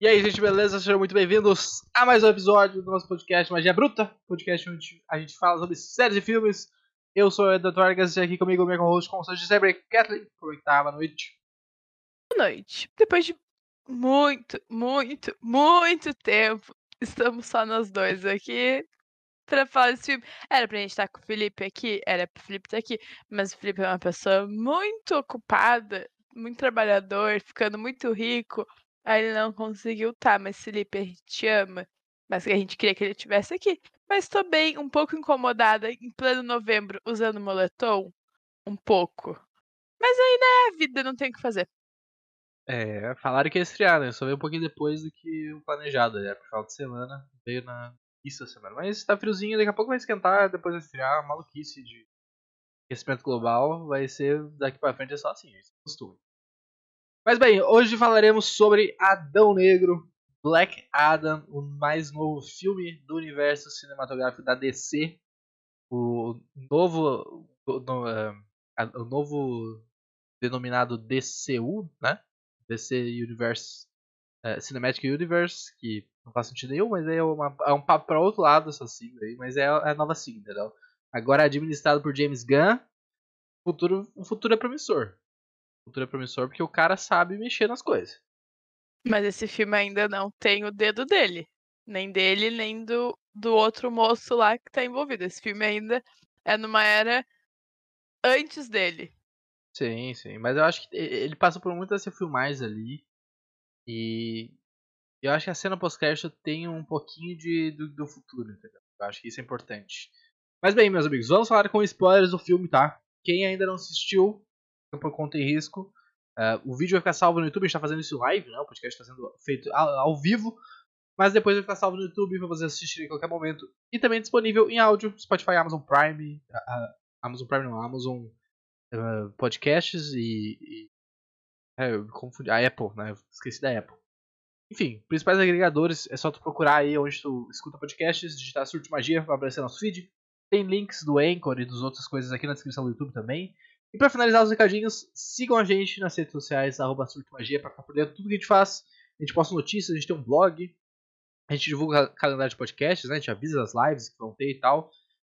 E aí, gente, beleza? Sejam muito bem-vindos a mais um episódio do nosso podcast Magia Bruta, podcast onde a gente fala sobre séries e filmes. Eu sou o Eduardo Vargas e aqui comigo o meu host com o de sempre, Kathleen. Como é que tá? Boa noite. Boa noite. Depois de muito, muito, muito tempo, estamos só nós dois aqui pra falar desse filme. Era pra gente estar com o Felipe aqui, era pro Felipe estar aqui, mas o Felipe é uma pessoa muito ocupada, muito trabalhador, ficando muito rico, Aí ele não conseguiu tá, mas Felipe, a gente te ama. Mas a gente queria que ele estivesse aqui. Mas tô bem, um pouco incomodada em pleno novembro usando moletom. Um pouco. Mas aí, né, a vida não tem o que fazer. É, falaram que ia esfriar, né? Só veio um pouquinho depois do que o planejado, né? Por final de semana. Veio na isso semana. Mas tá friozinho, daqui a pouco vai esquentar, depois vai esfriar. Maluquice de aquecimento global vai ser daqui pra frente é só assim, isso é costume. Mas bem, hoje falaremos sobre Adão Negro, Black Adam, o mais novo filme do universo cinematográfico da DC, o novo, o, o novo denominado DCU, né? DC Universe, uh, Cinematic Universe, que não faz sentido nenhum, mas é, uma, é um papo para outro lado essa sigla aí, mas é, é a nova sigla, entendeu? Agora administrado por James Gunn, futuro, o futuro é promissor futuro é promissor porque o cara sabe mexer nas coisas. Mas esse filme ainda não tem o dedo dele. Nem dele, nem do, do outro moço lá que tá envolvido. Esse filme ainda é numa era antes dele. Sim, sim. Mas eu acho que ele passa por muitas filmagens ali. E eu acho que a cena pós-crédito tem um pouquinho de, do, do futuro, entendeu? Eu acho que isso é importante. Mas bem, meus amigos, vamos falar com spoilers do filme, tá? Quem ainda não assistiu, por conta e risco. Uh, o vídeo vai ficar salvo no YouTube, a gente está fazendo isso live, né? O podcast está sendo feito ao, ao, vivo. Mas depois vai ficar salvo no YouTube para você assistir em qualquer momento. E também disponível em áudio, Spotify, Amazon Prime, uh, Amazon Prime não, Amazon uh, Podcasts e, e é, eu confundi, a Apple, né? Eu esqueci da Apple. Enfim, principais agregadores, é só tu procurar aí onde tu escuta podcasts, digitar Surto Magia, vai aparecer nosso feed. Tem links do Anchor e dos outras coisas aqui na descrição do YouTube também. E para finalizar os recadinhos, sigam a gente nas redes sociais, arroba Magia, para ficar por dentro de tudo que a gente faz. A gente posta notícias, a gente tem um blog, a gente divulga calendário de podcasts, né? a gente avisa as lives que vão ter e tal.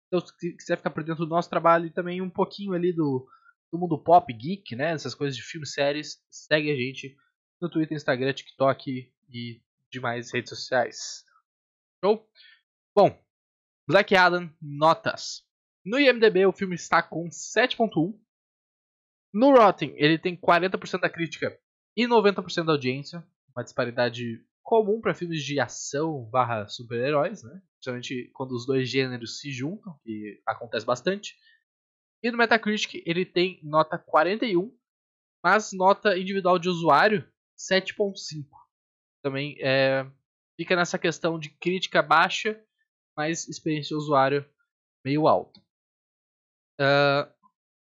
Então, se quiser ficar por dentro do nosso trabalho e também um pouquinho ali do, do mundo pop, geek, né? Essas coisas de filmes, séries, segue a gente no Twitter, Instagram, TikTok e demais redes sociais. Show? Bom, Black Adam, notas. No IMDB o filme está com 7.1 no Rotten, ele tem 40% da crítica e 90% da audiência, uma disparidade comum para filmes de ação barra super-heróis, né? Principalmente quando os dois gêneros se juntam, que acontece bastante. E no Metacritic ele tem nota 41, mas nota individual de usuário 7.5. Também é, fica nessa questão de crítica baixa, mas experiência usuário meio alta. Uh,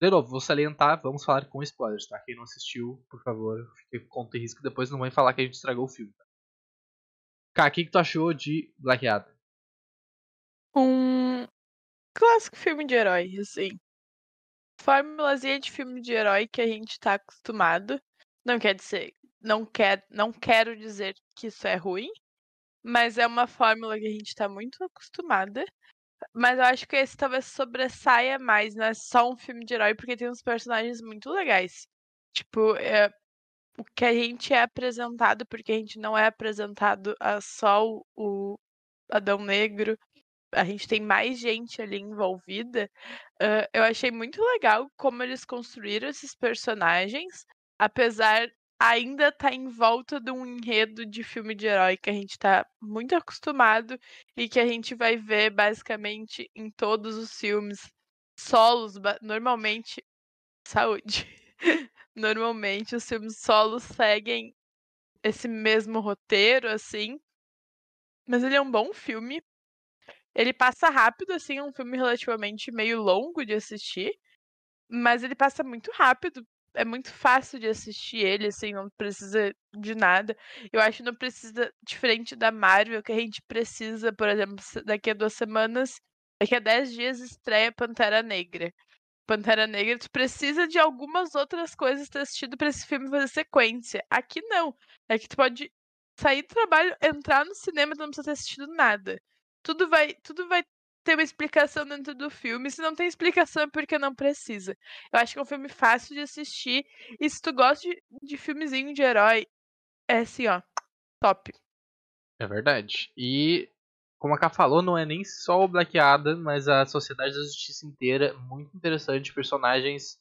de novo, vou salientar, vamos falar com spoilers, tá? Quem não assistiu, por favor, fique com o risco, depois não vai falar que a gente estragou o filme. Tá? Cá, o que, que tu achou de Black Adam? Um clássico filme de herói, assim. Formulazinha de filme de herói que a gente tá acostumado. Não quer dizer, não quer, não quero dizer que isso é ruim, mas é uma fórmula que a gente tá muito acostumada. Mas eu acho que esse talvez sobressaia mais, não é só um filme de herói, porque tem uns personagens muito legais. Tipo, é, o que a gente é apresentado, porque a gente não é apresentado a só o, Adão Negro, a gente tem mais gente ali envolvida. Uh, eu achei muito legal como eles construíram esses personagens, apesar ainda tá em volta de um enredo de filme de herói que a gente tá muito acostumado e que a gente vai ver basicamente em todos os filmes solos, normalmente saúde. normalmente os filmes solos seguem esse mesmo roteiro assim. Mas ele é um bom filme. Ele passa rápido assim, é um filme relativamente meio longo de assistir, mas ele passa muito rápido é muito fácil de assistir ele, assim, não precisa de nada. Eu acho que não precisa, diferente da Marvel, que a gente precisa, por exemplo, daqui a duas semanas, daqui a dez dias estreia Pantera Negra. Pantera Negra, tu precisa de algumas outras coisas ter assistido pra esse filme fazer sequência. Aqui não. Aqui tu pode sair do trabalho, entrar no cinema, tu não precisa ter assistido nada. Tudo vai, tudo vai ter uma explicação dentro do filme. Se não tem explicação é porque não precisa. Eu acho que é um filme fácil de assistir. E se tu gosta de, de filmezinho de herói, é assim, ó, top. É verdade. E, como a Ká falou, não é nem só o Black Adam, mas a Sociedade da Justiça inteira. Muito interessante. Personagens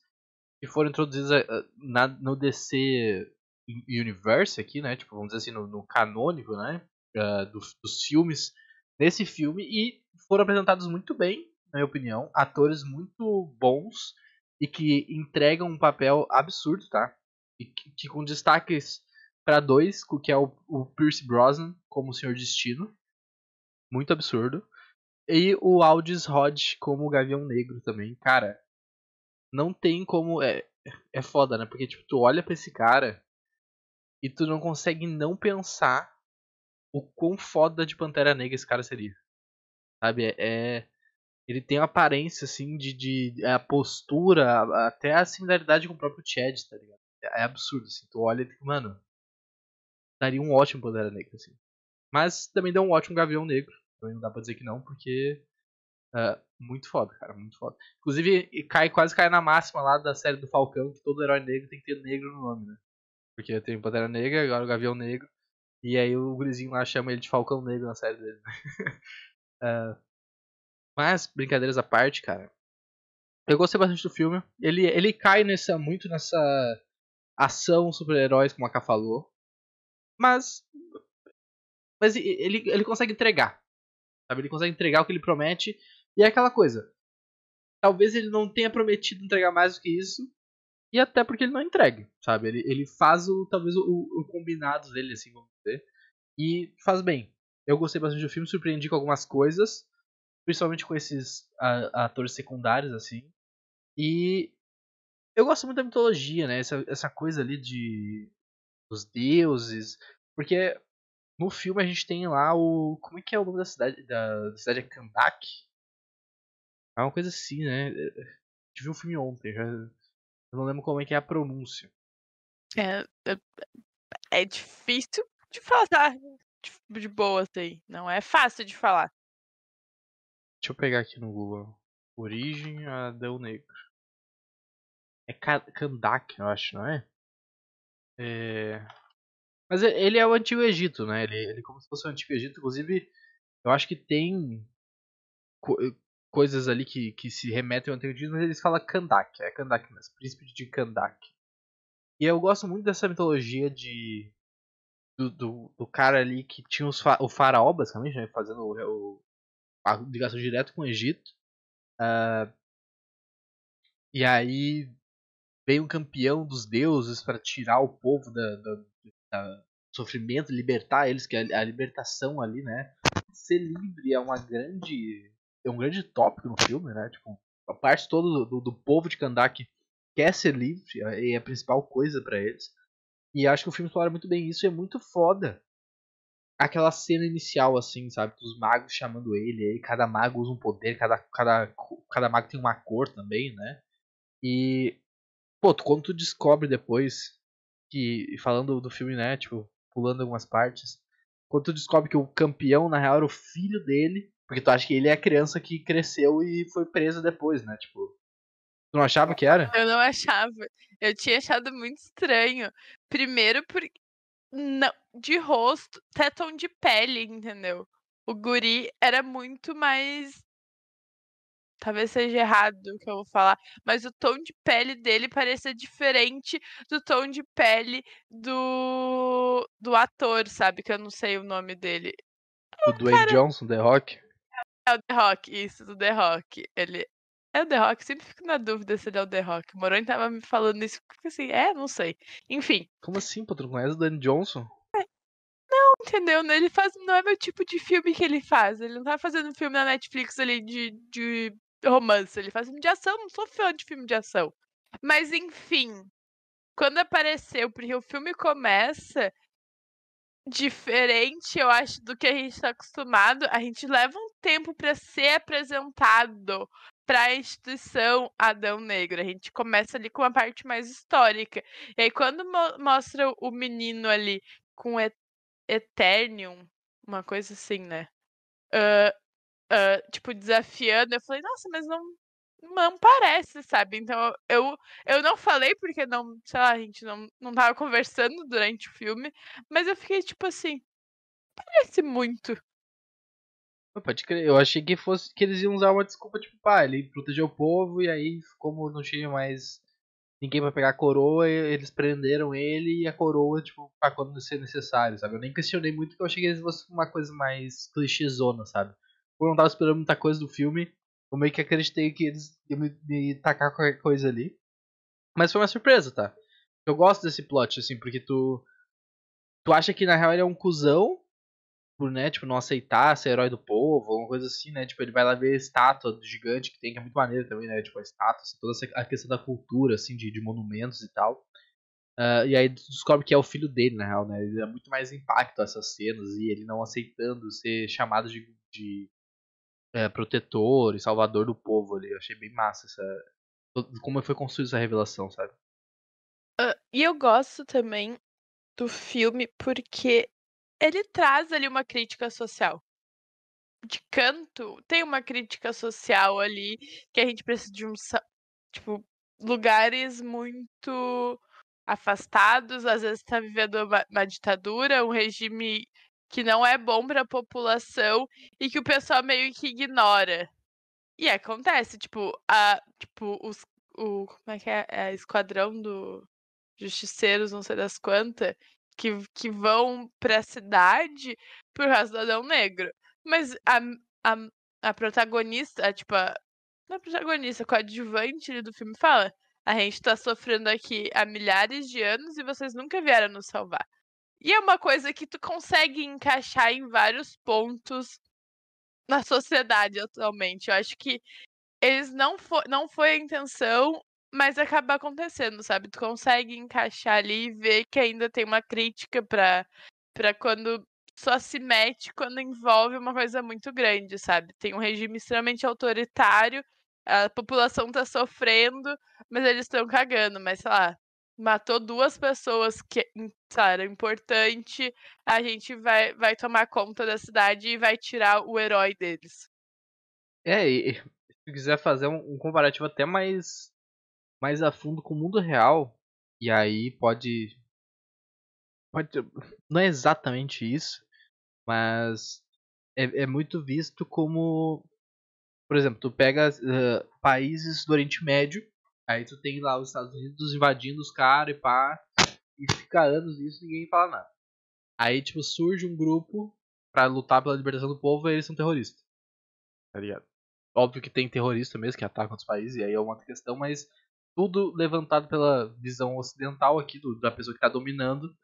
que foram introduzidos eh, na, no DC Universe aqui, né? Tipo, vamos dizer assim, no, no canônico, né? Uh, dos, dos filmes nesse filme e foram apresentados muito bem, na minha opinião. Atores muito bons e que entregam um papel absurdo, tá? E que, que com destaques para dois, que é o, o Pierce Brosnan como o Senhor Destino, muito absurdo, e o Aldis Hodge como o Gavião Negro também, cara. Não tem como é é foda, né? Porque tipo tu olha para esse cara e tu não consegue não pensar o quão foda de Pantera Negra esse cara seria. Sabe? É, é ele tem uma aparência assim de, de a postura, até a similaridade com o próprio Chad, tá ligado? É, é absurdo assim. Tu olha e fica, mano, daria um ótimo Pantera Negra assim. Mas também dá um ótimo Gavião Negro. Também não dá pra dizer que não, porque Uh, muito foda, cara, muito foda. Inclusive, cai, quase cai na máxima lá da série do Falcão, que todo herói negro tem que ter negro no nome, né? Porque tem o Pantera Negra, agora o Gavião Negro. E aí o gurizinho lá chama ele de Falcão Negro na série dele. uh, mas, brincadeiras à parte, cara. Eu gostei bastante do filme. Ele, ele cai nessa muito nessa ação super-heróis, como a K falou. Mas. Mas ele, ele consegue entregar. Sabe? Ele consegue entregar o que ele promete. E é aquela coisa. Talvez ele não tenha prometido entregar mais do que isso. E até porque ele não entrega, sabe? Ele, ele faz o talvez o, o combinado dele, assim, vamos dizer. E faz bem. Eu gostei bastante do filme, surpreendi com algumas coisas. Principalmente com esses atores secundários, assim. E eu gosto muito da mitologia, né? Essa, essa coisa ali de. dos deuses. Porque no filme a gente tem lá o. Como é que é o nome da cidade? Da, da cidade é Kandak? É uma coisa assim, né? A gente viu o filme ontem, já. Eu não lembro como é que é a pronúncia. É, é, é difícil de falar de, de boa, assim. Não é fácil de falar. Deixa eu pegar aqui no Google. Origem Adão Negro. É Kandak, eu acho, não é? É. Mas ele é o Antigo Egito, né? Ele, ele é como se fosse o Antigo Egito. Inclusive, eu acho que tem coisas ali que, que se remetem ao Antigo Egito, mas eles falam Kandak. É Kandak mesmo. Príncipe de Kandak. E eu gosto muito dessa mitologia de. Do, do, do cara ali que tinha os fa o faraó, basicamente, né? Fazendo o, o, a ligação direto com o Egito. Uh, e aí vem um campeão dos deuses para tirar o povo da, da, da, sofrimento, libertar eles, que é a libertação ali, né? Ser livre é uma grande. é um grande tópico no filme, né? Tipo, a parte toda do, do, do povo de Kandak quer ser livre, é a principal coisa para eles. E acho que o filme explora muito bem isso e é muito foda. Aquela cena inicial, assim, sabe? Dos magos chamando ele, aí cada mago usa um poder, cada, cada, cada mago tem uma cor também, né? E. Pô, quando tu descobre depois que. Falando do filme, né? Tipo, pulando algumas partes. Quando tu descobre que o campeão, na real, era o filho dele. Porque tu acha que ele é a criança que cresceu e foi presa depois, né? Tipo. Tu não achava que era? Eu não achava. Eu tinha achado muito estranho. Primeiro porque. Não, de rosto, até tom de pele, entendeu? O guri era muito mais talvez seja errado o que eu vou falar, mas o tom de pele dele parecia diferente do tom de pele do, do ator, sabe? Que eu não sei o nome dele. O Dwayne cara... Johnson, The Rock? É o The Rock, isso, do The Rock. Ele é o The Rock, sempre fico na dúvida se ele é o The Rock. O Moroni tava me falando isso, porque assim, é, não sei. Enfim. Como assim, pô? Tu conhece o Dwayne Johnson? É. Não, entendeu? Ele faz, não é meu tipo de filme que ele faz. Ele não tá fazendo um filme na Netflix ali de, de romance, ele faz filme de ação, não sou fã de filme de ação. Mas enfim, quando apareceu, porque o filme começa diferente, eu acho, do que a gente está acostumado, a gente leva um tempo para ser apresentado para a instituição Adão Negro. A gente começa ali com uma parte mais histórica. E aí quando mo mostra o menino ali com Eternium, uma coisa assim, né? Uh, uh, tipo, desafiando. Eu falei, nossa, mas não, não parece, sabe? Então eu, eu não falei porque não, sei lá, a gente não, não tava conversando durante o filme, mas eu fiquei tipo assim, parece muito. Pode crer, eu achei que fosse que eles iam usar uma desculpa, tipo, pá, ele protegeu o povo e aí, como não tinha mais ninguém pra pegar a coroa, eles prenderam ele e a coroa, tipo, pra quando ser necessário, sabe? Eu nem questionei muito porque eu achei que eles fossem uma coisa mais clichêzona, sabe? Por não tava esperando muita coisa do filme, eu meio que acreditei que eles iam me, me tacar qualquer coisa ali. Mas foi uma surpresa, tá? Eu gosto desse plot, assim, porque tu. Tu acha que na real ele é um cuzão, por, né, tipo, não aceitar ser herói do povo, alguma coisa assim, né? Tipo, ele vai lá ver a estátua do gigante que tem, que é muito maneiro também, né? Tipo, a estátua, assim, toda essa, a questão da cultura, assim, de, de monumentos e tal. Uh, e aí descobre que é o filho dele, na real, né? Ele dá muito mais impacto a essas cenas e ele não aceitando ser chamado de, de é, protetor e salvador do povo ali. Eu achei bem massa essa. Como foi construída essa revelação, sabe? Uh, e eu gosto também do filme porque ele traz ali uma crítica social. De canto, tem uma crítica social ali que a gente precisa de um. Tipo, lugares muito afastados, às vezes está vivendo uma, uma, ditadura, um regime que não é bom para a população e que o pessoal meio que ignora. E acontece, tipo, a, tipo os, o como é que é, é esquadrão do justiceiros, não sei das quantas, que, que vão pra cidade por causa do Adão Negro. Mas a, a, a protagonista, a, tipo, a, a protagonista, a coadjuvante do filme fala: a gente tá sofrendo aqui há milhares de anos e vocês nunca vieram nos salvar. E é uma coisa que tu consegue encaixar em vários pontos na sociedade atualmente. Eu acho que eles não, foi não foi a intenção, mas acaba acontecendo, sabe? Tu consegue encaixar ali e ver que ainda tem uma crítica pra, pra quando só se mete quando envolve uma coisa muito grande, sabe? Tem um regime extremamente autoritário, a população tá sofrendo, mas eles estão cagando, mas sei lá, matou duas pessoas que sabe, era importante, a gente vai, vai tomar conta da cidade e vai tirar o herói deles. É, e se quiser fazer um, um comparativo até mais mais a fundo com o mundo real. E aí pode. pode não é exatamente isso, mas é, é muito visto como. Por exemplo, tu pega uh, países do Oriente Médio, aí tu tem lá os Estados Unidos invadindo os caras e pá, e fica anos nisso e ninguém fala nada. Aí, tipo, surge um grupo para lutar pela libertação do povo e eles são terroristas. Tá ligado? Óbvio que tem terrorista mesmo que atacam outros países, e aí é uma outra questão, mas tudo levantado pela visão ocidental aqui do, da pessoa que está dominando,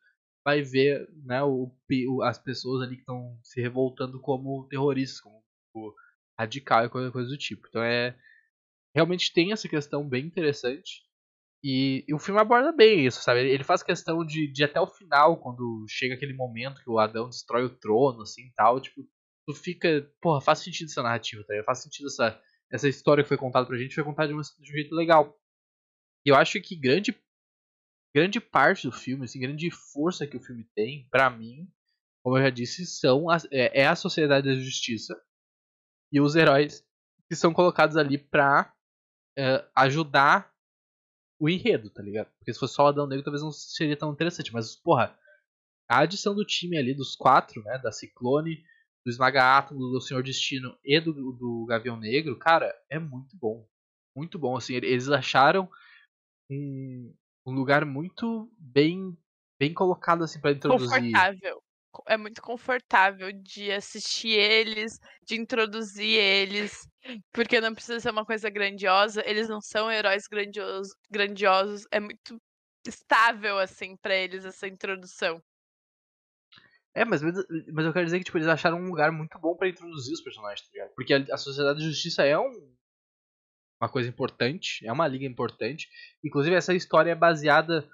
vai ver né, o, o, as pessoas ali que estão se revoltando como terroristas, como o radical e coisa, coisa do tipo. Então é realmente tem essa questão bem interessante e, e, o filme aborda bem isso, sabe? Ele faz questão de, de até o final, quando chega aquele momento que o Adão destrói o trono, assim, tal, tipo, tu fica, porra, faz sentido essa narrativa, tá? Faz sentido essa essa história que foi contada pra gente, foi contada de, uma, de um jeito legal. Eu acho que grande grande parte do filme, assim, grande força que o filme tem, para mim, como eu já disse, são as, é, é, a sociedade da justiça e os heróis que são colocados ali pra é, ajudar o enredo, tá ligado? Porque se fosse só o Adão Negro, talvez não seria tão interessante. Mas, porra, a adição do time ali, dos quatro, né? Da Ciclone, do Esmaga Átomo, do Senhor Destino e do, do Gavião Negro, cara, é muito bom. Muito bom, assim. Eles acharam um, um lugar muito bem bem colocado assim para introduzir. Confortável. É muito confortável de assistir eles, de introduzir eles, porque não precisa ser uma coisa grandiosa. Eles não são heróis grandiosos, grandiosos. É muito estável assim para eles essa introdução. É, mas, mas eu quero dizer que tipo, eles acharam um lugar muito bom para introduzir os personagens, tá ligado? Porque a, a Sociedade de Justiça é um, uma coisa importante, é uma liga importante. Inclusive, essa história é baseada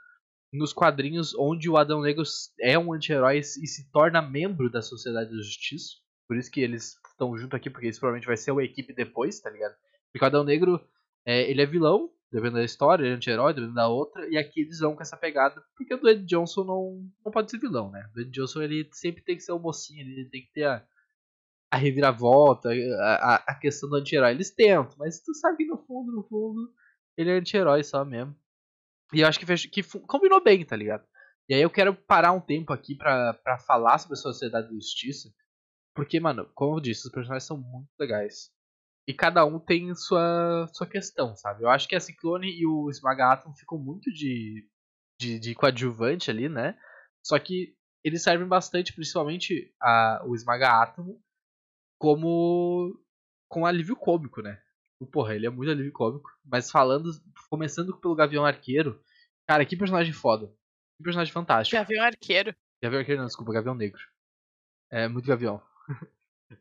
nos quadrinhos onde o Adão Negro é um anti-herói e se torna membro da Sociedade da Justiça. Por isso que eles estão junto aqui, porque isso provavelmente vai ser uma equipe depois, tá ligado? Porque o Adão Negro, é, ele é vilão dependendo da história, ele é anti-herói, dependendo da outra, e aqui eles vão com essa pegada, porque o Dwayne Johnson não, não pode ser vilão, né? O Dwayne Johnson ele sempre tem que ser o mocinho, ele tem que ter a, a reviravolta, a, a, questão do anti-herói. Eles tentam, mas tu sabe que no fundo, no fundo, ele é anti-herói só mesmo. E eu acho que, fech... que combinou bem, tá ligado? E aí eu quero parar um tempo aqui pra falar sobre a Sociedade da Justiça. Porque, mano, como eu disse, os personagens são muito legais. E cada um tem sua, sua questão, sabe? Eu acho que a Ciclone e o Esmaga ficam muito de, de, de coadjuvante ali, né? Só que eles servem bastante, principalmente a, o Esmaga Átomo, como com alívio cômico, né? Porra, ele é muito alívio cômico. Mas falando, começando pelo Gavião Arqueiro, cara, que personagem foda. Que personagem fantástico. Gavião Arqueiro. Gavião Arqueiro não, desculpa, Gavião Negro. É muito Gavião.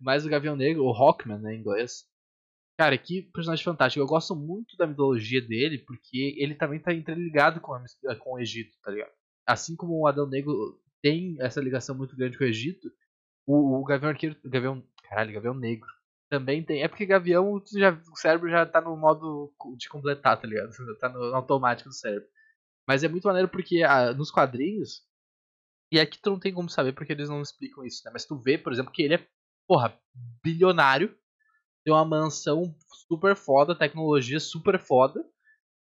Mas o Gavião Negro, o Hawkman, né, em inglês. Cara, que personagem fantástico. Eu gosto muito da mitologia dele, porque ele também tá interligado com, a, com o Egito, tá ligado? Assim como o Adão Negro tem essa ligação muito grande com o Egito, o, o Gavião Arqueiro. Gavião. Caralho, Gavião Negro. Também tem. É porque Gavião, já, o cérebro já tá no modo de completar, tá ligado? Tá no, automático do cérebro. Mas é muito maneiro porque ah, nos quadrinhos. E aqui tu não tem como saber porque eles não explicam isso, né? Mas tu vê, por exemplo, que ele é, porra, bilionário. Tem uma mansão super foda, tecnologia super foda.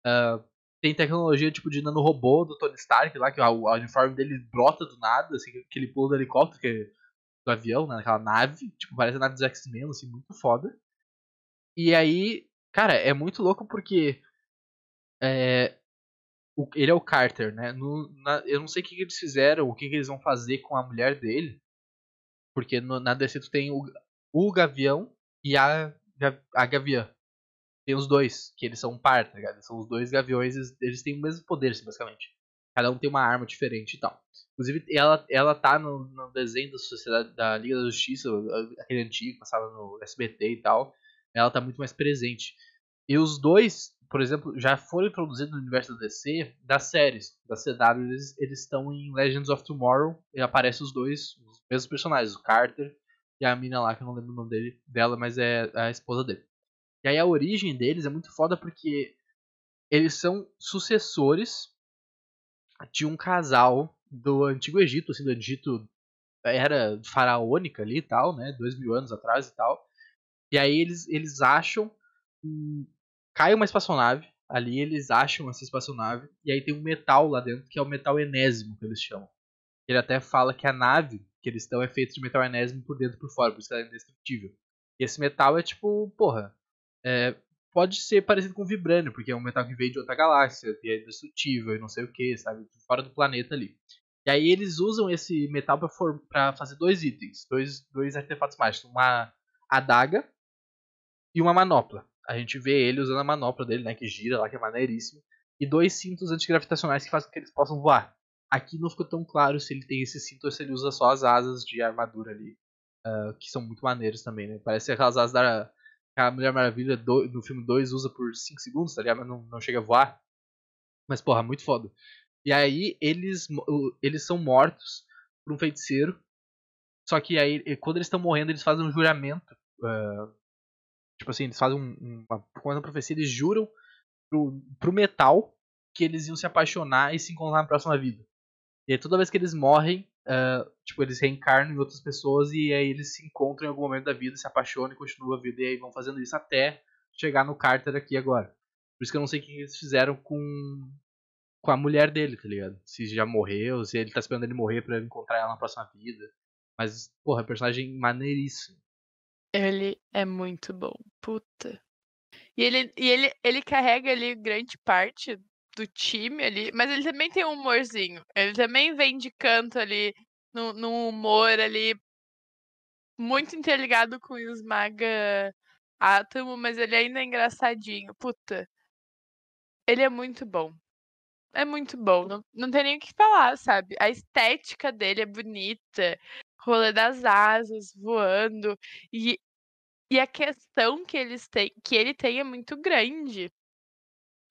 Uh, tem tecnologia tipo de nanorobô do Tony Stark lá, que o, o uniforme dele brota do nada, assim, que ele pula do helicóptero, que do avião, né, naquela nave, tipo, parece a nave dos X-Men, assim, muito foda. E aí, cara, é muito louco porque é, o, ele é o Carter, né? No, na, eu não sei o que, que, eles fizeram, o que, que, eles vão fazer com a mulher dele. Porque no, na DC tu tem o, o Gavião e a, a Gaviã. Tem os dois, que eles são um par, tá ligado? São os dois gaviões, eles, eles têm o mesmo poder, assim, basicamente. Cada um tem uma arma diferente e tal. Inclusive, ela, ela tá no, no desenho da Sociedade da Liga da Justiça, aquele antigo, passava no SBT e tal. Ela tá muito mais presente. E os dois, por exemplo, já foram introduzidos no universo da DC das séries. Da CW, eles, estão em Legends of Tomorrow e aparecem os dois, os mesmos personagens, o Carter e a mina lá, que eu não lembro o nome dele, dela, mas é a esposa dele. E aí a origem deles é muito foda porque eles são sucessores de um casal do Antigo Egito, assim, do Egito era faraônica ali e tal, né? Dois mil anos atrás e tal. E aí eles, eles acham. Um, cai uma espaçonave. Ali eles acham essa espaçonave. E aí tem um metal lá dentro, que é o metal enésimo, que eles chamam. Ele até fala que a nave que eles estão é feita de metal enésimo por dentro e por fora, por isso que ela é indestrutível. E esse metal é tipo, porra. É, pode ser parecido com o Vibranium, porque é um metal que veio de outra galáxia, e é indestrutível e não sei o que, sabe? Fora do planeta ali. E aí eles usam esse metal para fazer dois itens, dois, dois artefatos mágicos, uma adaga e uma manopla. A gente vê ele usando a manopla dele, né, que gira lá, que é maneiríssimo, e dois cintos antigravitacionais que fazem com que eles possam voar. Aqui não ficou tão claro se ele tem esse cinto ou se ele usa só as asas de armadura ali, uh, que são muito maneiros também, né? Parece aquelas asas da a Mulher Maravilha do, no filme 2 usa por 5 segundos, tá ligado? Mas não, não chega a voar. Mas, porra, muito foda. E aí eles, eles são mortos por um feiticeiro. Só que aí, quando eles estão morrendo, eles fazem um juramento. Uh, tipo assim, eles fazem um, uma, uma profecia, eles juram pro, pro metal que eles iam se apaixonar e se encontrar na próxima vida. E aí, toda vez que eles morrem, uh, tipo, eles reencarnam em outras pessoas e aí eles se encontram em algum momento da vida, se apaixonam e continuam a vida. E aí vão fazendo isso até chegar no Carter aqui agora. Por isso que eu não sei o que eles fizeram com com a mulher dele, tá ligado? Se já morreu, se ele tá esperando ele morrer para encontrar ela na próxima vida. Mas, porra, é personagem maneiríssimo. Ele é muito bom. Puta. E ele, e ele, ele carrega ali grande parte do time ali, mas ele também tem um humorzinho. Ele também vem de canto ali, no humor ali, muito interligado com o Esmaga Átomo, mas ele ainda é engraçadinho. Puta. Ele é muito bom é muito bom. Não, não tem nem o que falar, sabe? A estética dele é bonita. Rolê das asas, voando. E, e a questão que eles têm, que ele tem é muito grande.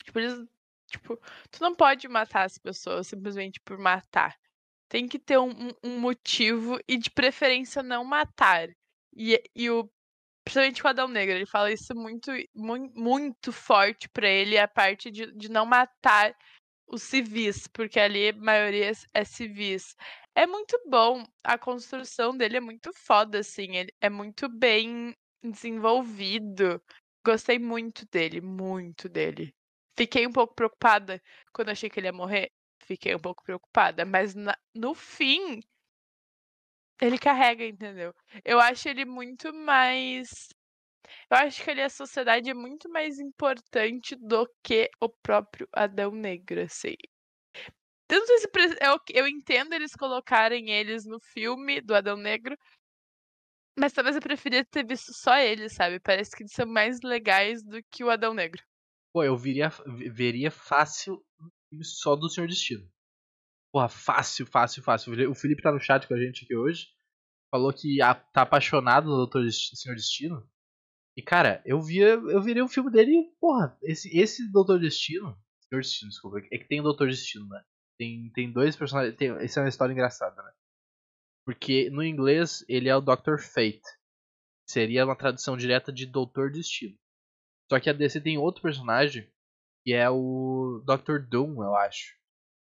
Tipo, eles, tipo, tu não pode matar as pessoas simplesmente por matar. Tem que ter um, um motivo e de preferência não matar. E, e o Principalmente o Adão Negro, ele fala isso muito, muito, muito forte pra ele, a parte de, de não matar os civis, porque ali a maioria é civis. É muito bom, a construção dele é muito foda, assim, ele é muito bem desenvolvido. Gostei muito dele, muito dele. Fiquei um pouco preocupada quando achei que ele ia morrer. Fiquei um pouco preocupada, mas na, no fim ele carrega, entendeu? Eu acho ele muito mais eu acho que ali a sociedade é muito mais importante do que o próprio Adão Negro, assim. Tanto se eu, eu entendo eles colocarem eles no filme do Adão Negro, mas talvez eu preferia ter visto só eles, sabe? Parece que eles são mais legais do que o Adão Negro. Pô, eu viria, veria fácil só do Senhor Destino. Porra, fácil, fácil, fácil. O Felipe tá no chat com a gente aqui hoje. Falou que tá apaixonado no Doutor Destino, Senhor Destino. E, cara, eu via, eu virei o um filme dele e, porra, esse, esse Doutor Destino. Senhor Destino, desculpa. É que tem o Doutor Destino, né? Tem, tem dois personagens. Tem, essa é uma história engraçada, né? Porque no inglês ele é o Dr. Fate. Seria uma tradução direta de Doutor Destino. Só que a DC tem outro personagem que é o Dr. Doom, eu acho.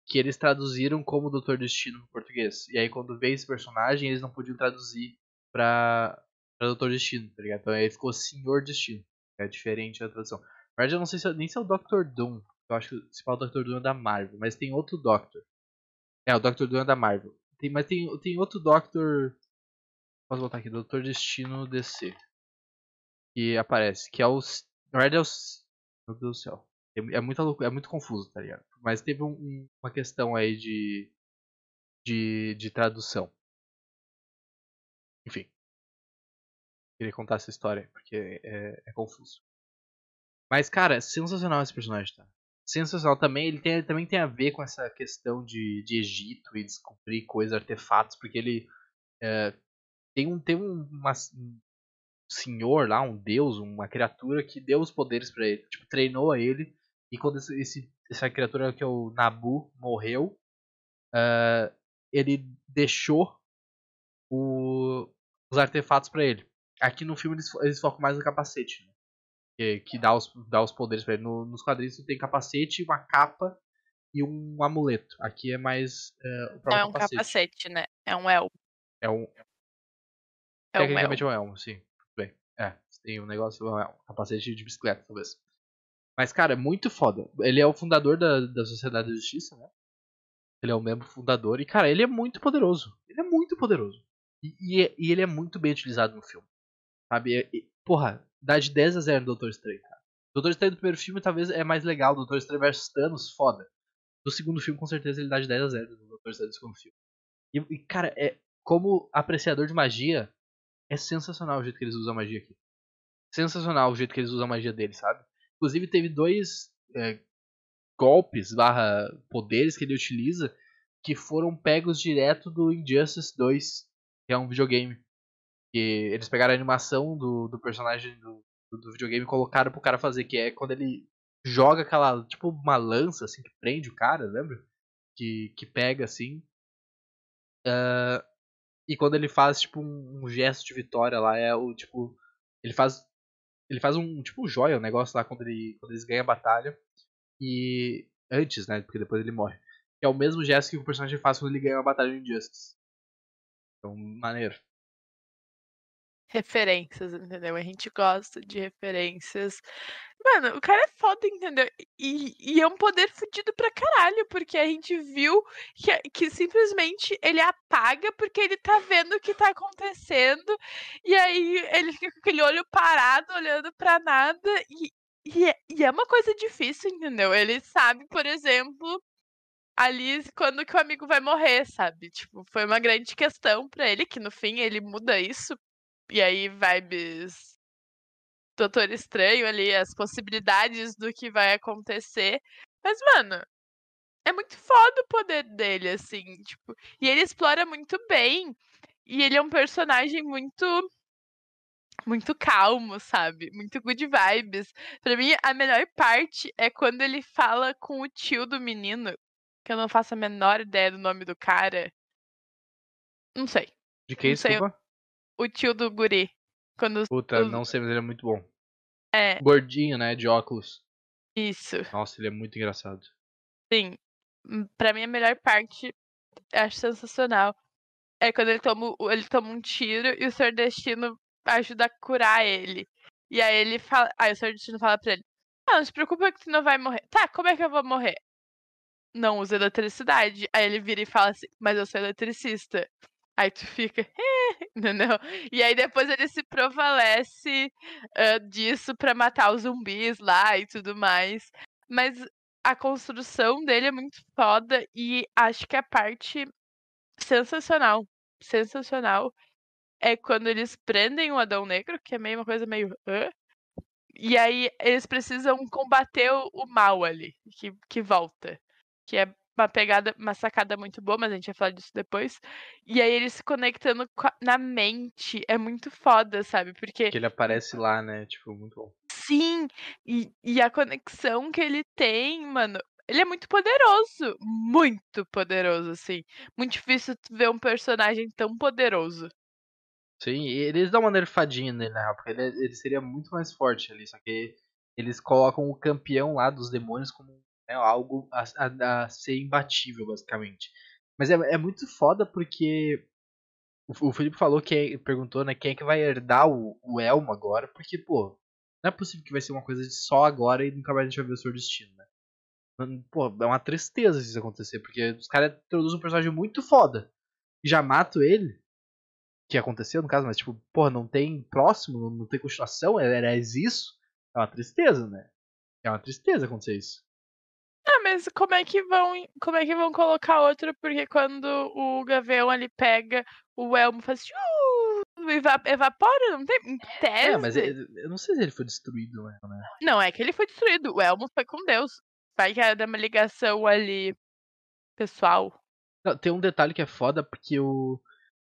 Que eles traduziram como Doutor Destino no português. E aí quando veio esse personagem, eles não podiam traduzir pra, pra Doutor Destino, tá ligado? Então aí ficou Senhor Destino. É diferente a tradução. Na verdade, eu não sei se, nem se é o Dr. Doom. Eu acho que se fala o Dr. Doom é da Marvel, mas tem outro Doctor. É, o Dr. Doom é da Marvel. Tem, mas tem, tem outro Doctor. Posso botar aqui, Doutor Destino DC. Que aparece, que é o. Na verdade é. Meu Deus do céu. É, é, muito, é muito confuso, tá ligado? Mas teve um, uma questão aí de, de. de tradução. Enfim. Queria contar essa história, porque é, é confuso. Mas, cara, sensacional esse personagem, tá? sensacional também. Ele tem, também tem a ver com essa questão de, de Egito e descobrir coisas, artefatos, porque ele é, tem um tem um, uma, um senhor lá, um deus, uma criatura que deu os poderes para ele, tipo treinou ele e quando esse, essa criatura que é o Nabu morreu, uh, ele deixou o, os artefatos para ele. Aqui no filme eles, eles focam mais no capacete. Né? que, que dá, os, dá os poderes pra ele. No, nos quadrinhos tem capacete, uma capa e um amuleto. Aqui é mais uh, o próprio Não é um capacete. capacete. né? É um elmo. É um. É Tecnicamente um elmo. é um elmo, sim. É. Tem um negócio, um capacete de bicicleta, talvez. Mas, cara, é muito foda. Ele é o fundador da, da Sociedade da Justiça, né? Ele é o membro fundador. E, cara, ele é muito poderoso. Ele é muito poderoso. E, e, e ele é muito bem utilizado no filme. Sabe? E, porra, dá de 10 a 0 no Doutor Estranho, cara. Doutor Estranho do primeiro filme talvez é mais legal. Doutor Estranho vs Thanos, foda. Do segundo filme, com certeza, ele dá de 10 a 0 no Doutor Estranho do segundo filme. E, cara, é, como apreciador de magia, é sensacional o jeito que eles usam a magia aqui. Sensacional o jeito que eles usam a magia deles, sabe? Inclusive, teve dois é, golpes barra poderes que ele utiliza que foram pegos direto do Injustice 2, que é um videogame. Eles pegaram a animação do, do personagem do, do videogame e colocaram pro cara fazer, que é quando ele joga aquela, tipo, uma lança, assim, que prende o cara, lembra? Que, que pega, assim. Uh, e quando ele faz, tipo, um, gesto de vitória lá, é o, tipo... Ele faz... Ele faz um, tipo, um joia, um negócio lá quando, ele, quando eles ganham a batalha. E... Antes, né? Porque depois ele morre. Que é o mesmo gesto que o personagem faz quando ele ganha uma batalha em Justice. Então, maneiro referências, entendeu? A gente gosta de referências. Mano, o cara é foda, entendeu? E, e é um poder fudido pra caralho, porque a gente viu que, que simplesmente ele apaga porque ele tá vendo o que tá acontecendo, e aí ele fica com aquele olho parado, olhando pra nada, e, e, é, e é uma coisa difícil, entendeu? Ele sabe, por exemplo, ali quando que o amigo vai morrer, sabe? Tipo, foi uma grande questão para ele, que no fim ele muda isso e aí, vibes Doutor Estranho ali, as possibilidades do que vai acontecer. Mas, mano, é muito foda o poder dele, assim, tipo. E ele explora muito bem. E ele é um personagem muito. Muito calmo, sabe? Muito good vibes. Pra mim, a melhor parte é quando ele fala com o tio do menino, que eu não faço a menor ideia do nome do cara. Não sei. De quem, desculpa? O tio do guri. Quando Puta, os- não sei, mas ele é muito bom. É, Gordinho, né? De óculos. isso. Nossa, ele é muito engraçado. Sim. Hum, Pra mim, a melhor parte, acho sensacional, é quando ele toma, ele toma um tiro e o Senhor Destino ajuda a curar ele. E aí ele fala. Aí o Senhor Destino fala pra ele: Ah, não se preocupa que tu não vai morrer. Tá, como é que eu vou morrer? Não usa eletricidade. Aí ele vira e fala assim, mas eu sou eletricista. Aí tu fica, entendeu? E aí depois ele se prevalece ah, disso pra matar os zumbis lá e tudo mais. Mas a construção dele é muito foda e acho que a parte sensacional, sensacional, é quando eles prendem o Adão Negro, que é meio uma coisa meio. E aí eles precisam combater o, o mal ali, que, que volta. Que é uma pegada, uma sacada muito boa, mas a gente vai falar disso depois. E aí eles se conectando na mente. É muito foda, sabe? Porque Que ele aparece lá, né? Tipo, muito bom. Sim, e, e a conexão que ele tem, mano, ele é muito poderoso, muito poderoso, assim. Muito difícil tu ver um personagem tão poderoso. Sim, e eles dão uma nerfadinha nele, na real, porque ele, é- ele seria muito mais forte ali, só que eles colocam o campeão lá dos demônios como né, algo a, a- a ser imbatível, basicamente. Mas é, é muito foda porque o, o Felipe falou que é- perguntou, né, quem é que vai herdar o, o Elmo agora, porque, pô, não é possível que vai ser uma coisa de só agora e nunca mais a gente vai ver o seu destino, né? Mano, Pô, é uma tristeza isso acontecer, porque os caras introduzem um personagem muito foda e já matam ele que aconteceu no caso, mas tipo, porra, não tem próximo, não, tem continuação, era, era isso? É uma tristeza, né? É uma tristeza acontecer isso. Mas como é que vão, como é que vão colocar outro? Porque quando o Gavião ali pega, o Elmo faz "Tchiu", eva- evapora, não tem em tese. É, mas ele- eu não sei se ele foi destruído, né? né? Não, é que ele foi destruído. O Elmo foi com Deus. Vai que era uma ligação ali pessoal. Não, tem um detalhe que é foda, porque o.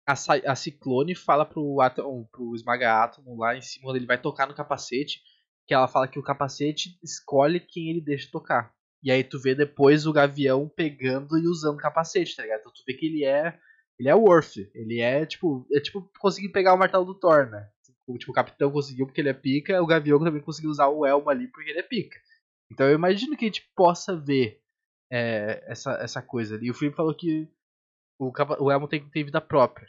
A, a Ciclone fala pro, Atom, pro Esmaga Átomo lá em cima, quando ele vai tocar no capacete, que ela fala que o capacete escolhe quem ele deixa tocar. E aí tu vê depois o Gavião pegando e usando capacete, tá ligado? Então tu vê que ele é. Ele é Worth. Ele é tipo. É tipo conseguir pegar o martelo do Thor, né? O, tipo, capitão conseguiu porque ele é pica, o Gavião também conseguiu usar o elmo ali porque ele é pica. Então eu imagino que a gente possa ver é, essa, essa coisa ali. O Felipe falou que o, o elmo tem vida própria.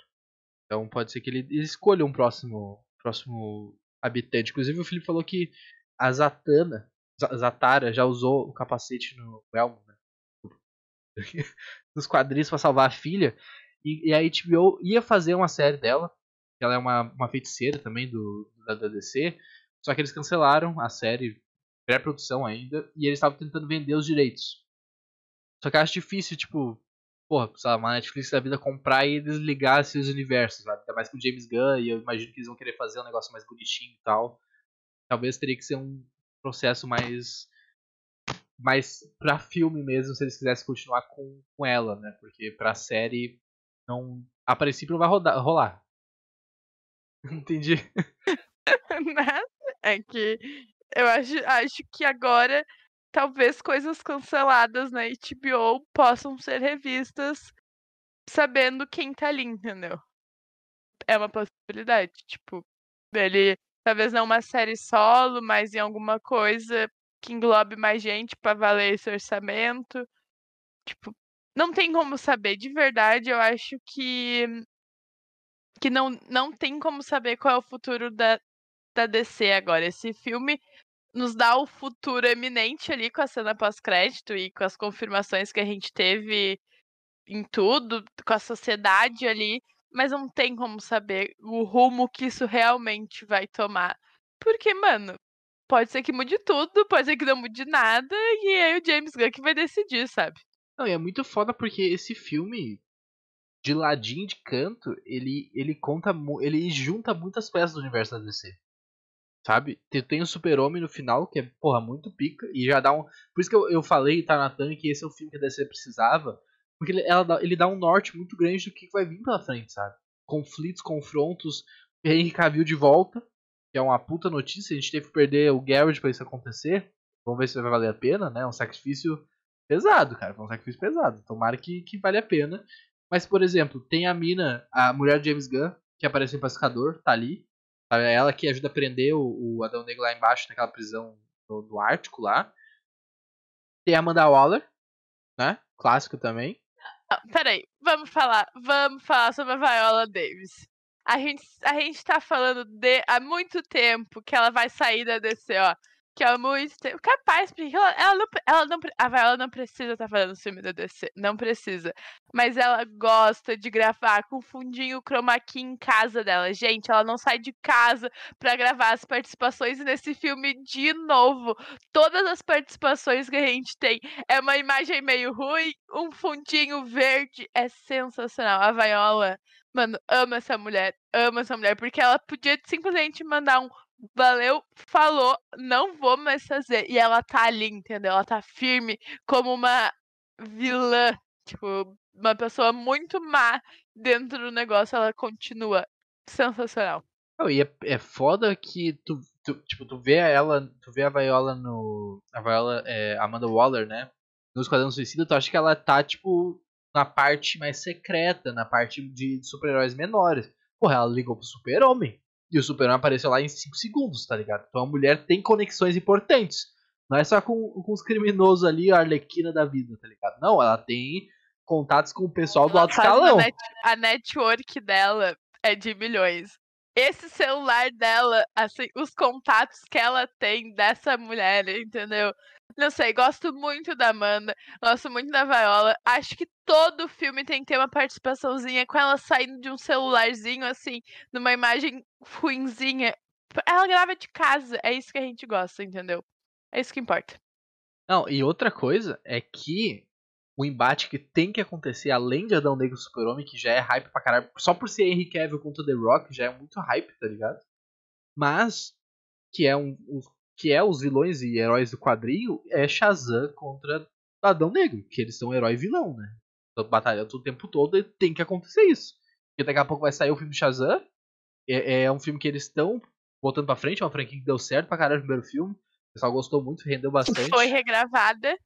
Então pode ser que ele escolha um próximo, próximo habitante. Inclusive o Felipe falou que a Zatanna, Zatara já usou o capacete no elmo, né? Nos quadrinhos pra salvar a filha. E, e a HBO ia fazer uma série dela. Ela é uma, uma feiticeira também do, da, da DC. Só que eles cancelaram a série, pré-produção ainda, e eles estavam tentando vender os direitos. Só que eu acho difícil, tipo, porra, lá, uma Netflix da vida comprar e desligar esses universos, sabe? Ainda mais com o James Gunn, e eu imagino que eles vão querer fazer um negócio mais bonitinho e tal. Talvez teria que ser um processo mais. mais pra filme mesmo, se eles quisessem continuar com, com ela, né? Porque pra série, não. A princípio não vai rodar, rolar. Entendi. Nada. É que eu acho, acho que agora talvez coisas canceladas na HBO possam ser revistas sabendo quem tá ali, entendeu? É uma possibilidade. Tipo, dele talvez não uma série solo, mas em alguma coisa que englobe mais gente pra valer esse orçamento. Tipo, não tem como saber. De verdade, eu acho que que não, não tem como saber qual é o futuro da, da DC agora. Esse filme nos dá o futuro eminente ali com a cena pós-crédito e com as confirmações que a gente teve em tudo, com a sociedade ali, mas não tem como saber o rumo que isso realmente vai tomar. Porque, mano, pode ser que mude tudo, pode ser que não mude nada, e aí o James Gunn que vai decidir, sabe? Não, e é muito foda porque esse filme, de ladinho de canto, ele, ele conta. ele junta muitas peças do universo da DC. Sabe? Tem, o Super-Homem no final, que é, porra, muito pica, e já dá um. Por isso que eu, eu falei, tá, Nathan, que esse é o filme que a DC precisava. Porque ele, ela dá, ele dá um norte muito grande do que vai vir pela frente, sabe? Conflitos, confrontos, Henry Cavill de volta, que é uma puta notícia. A gente teve que perder o Garrett pra isso acontecer. Vamos ver se vai valer a pena, né? Um sacrifício pesado, cara. Foi um sacrifício pesado. Tomara que, que vale a pena. Mas, por exemplo, tem a mina, a mulher de James Gunn, que aparece em Pacificador, tá ali. É ela que ajuda a prender o, o Adão Negro lá embaixo, naquela prisão do Ártico lá. Tem a Amanda Waller, né? Clássico também. Ah, peraí, vamos falar, vamos falar sobre a Viola Davis. A gente, a gente tá falando de, há muito tempo que ela vai sair da DC, ó que é muito. Capaz, porque ela, ela, não, ela não. A Viola não precisa estar tá fazendo filme da DC. Não precisa. Mas ela gosta de gravar com fundinho chroma key em casa dela. Gente, ela não sai de casa para gravar as participações nesse filme de novo. Todas as participações que a gente tem é uma imagem meio ruim, um fundinho verde. É sensacional. A Viola. Mano, ama essa mulher, ama essa mulher, porque ela podia simplesmente mandar um valeu, falou, não vou mais fazer. E ela tá ali, entendeu? Ela tá firme como uma vilã, tipo, uma pessoa muito má dentro do negócio, ela continua sensacional. Oh, e é, é foda que tu, tu, tipo, tu vê ela, tu vê a Viola no. A Viola, é, Amanda Waller, né? No Esquadrão Suicida, tu acha que ela tá, tipo, na parte mais secreta, na parte de super-heróis menores. Porra, ela ligou pro Super-Homem. E o Superman apareceu lá em 5 segundos, tá ligado? Então a mulher tem conexões importantes. Não é só com, com os criminosos ali, a arlequina da vida, tá ligado? Não, ela tem contatos com o pessoal do alto escalão. Net, a network dela é de milhões. Esse celular dela, assim, os contatos que ela tem dessa mulher, entendeu? Não sei, gosto muito da Amanda, gosto muito da Viola. Acho que todo filme tem que ter uma participaçãozinha com ela saindo de um celularzinho, assim, numa imagem ruinzinha. Ela grava de casa, é isso que a gente gosta, entendeu? É isso que importa. Não, e outra coisa é que o embate que tem que acontecer, além de Adão Negro e Super-Homem, que já é hype pra caralho, só por ser Henry Cavill contra The Rock, já é muito hype, tá ligado? Mas, que é um, um que é os vilões e heróis do quadrinho, é Shazam contra Adão Negro, que eles são herói e vilão, né? Então, batalhando o tempo todo e tem que acontecer isso. Porque daqui a pouco vai sair o filme Shazam. É, é um filme que eles estão botando pra frente, é uma franquia que deu certo pra caralho no primeiro filme. O pessoal gostou muito, rendeu bastante. Foi regravada,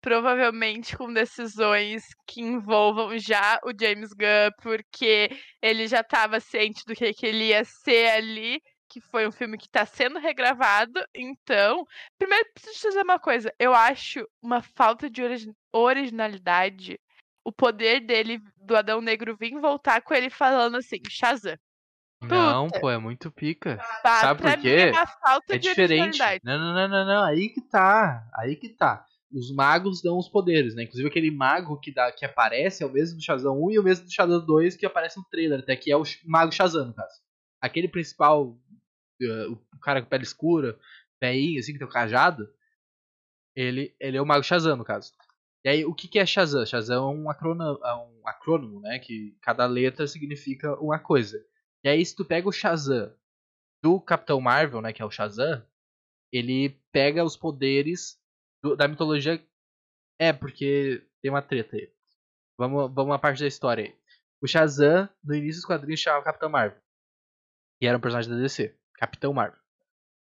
provavelmente com decisões que envolvam já o James Gunn, porque ele já estava ciente do que, que ele ia ser ali que foi um filme que está sendo regravado. Então, primeiro preciso dizer uma coisa. Eu acho uma falta de originalidade o poder dele, do Adão Negro, vir voltar com ele falando assim, Shazam. Não, Puta. pô, é muito pica. Tá, Sabe por quê? É, é diferente. Não, não, não, não, não, aí que tá. Aí que tá. Os magos dão os poderes, né? Inclusive aquele mago que, dá, que aparece é o mesmo do Shazam 1 e o mesmo do Shazam 2 que aparece no trailer, até que é o mago Shazam, no caso. Aquele principal o cara com pele escura, veinho, assim, que tem o cajado, ele, ele é o Mago Shazam, no caso. E aí, o que, que é Shazam? Shazam é um, acrônimo, é um acrônimo, né? Que cada letra significa uma coisa. E aí, se tu pega o Shazam do Capitão Marvel, né? Que é o Shazam, ele pega os poderes do, da mitologia. É, porque tem uma treta aí. Vamos, vamos à parte da história aí. O Shazam, no início dos quadrinhos, chamava Capitão Marvel. E era um personagem da DC. Capitão Marvel.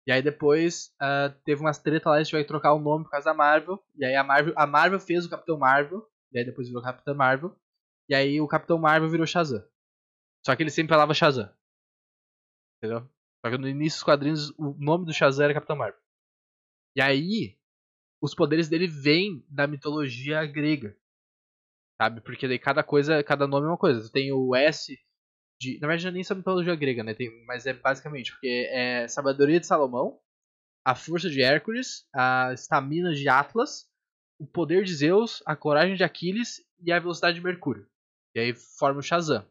E aí depois uh, teve umas treta lá, a gente vai trocar o nome por causa da Marvel. E aí a Marvel, a Marvel fez o Capitão Marvel. E aí depois virou Capitão Marvel. E aí o Capitão Marvel virou Shazam. Só que ele sempre falava Shazam. Entendeu? Só que no início dos quadrinhos o nome do Shazam era Capitão Marvel. E aí os poderes dele vêm da mitologia grega. Sabe? Porque daí cada coisa, cada nome é uma coisa. tem o S de, na verdade, nem sobre mitologia grega, né? Tem, mas é basicamente porque é sabedoria de Salomão, a força de Hércules, a estamina de Atlas, o poder de Zeus, a coragem de Aquiles e a velocidade de Mercúrio. E aí forma o Shazam.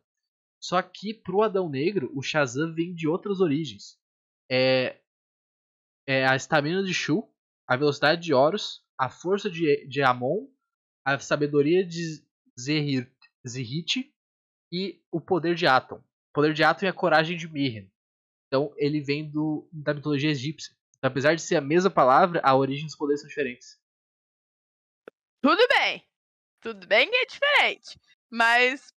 Só que pro Adão Negro, o Shazam vem de outras origens. É, é a estamina de Shu, a velocidade de Horus, a força de, de Amon, a sabedoria de Zerhit e o poder de Atom. O poder de Atom é a coragem de Mirren. Então ele vem do, da mitologia egípcia. Então, apesar de ser a mesma palavra, a origem dos poderes são diferentes. Tudo bem. Tudo bem que é diferente. Mas.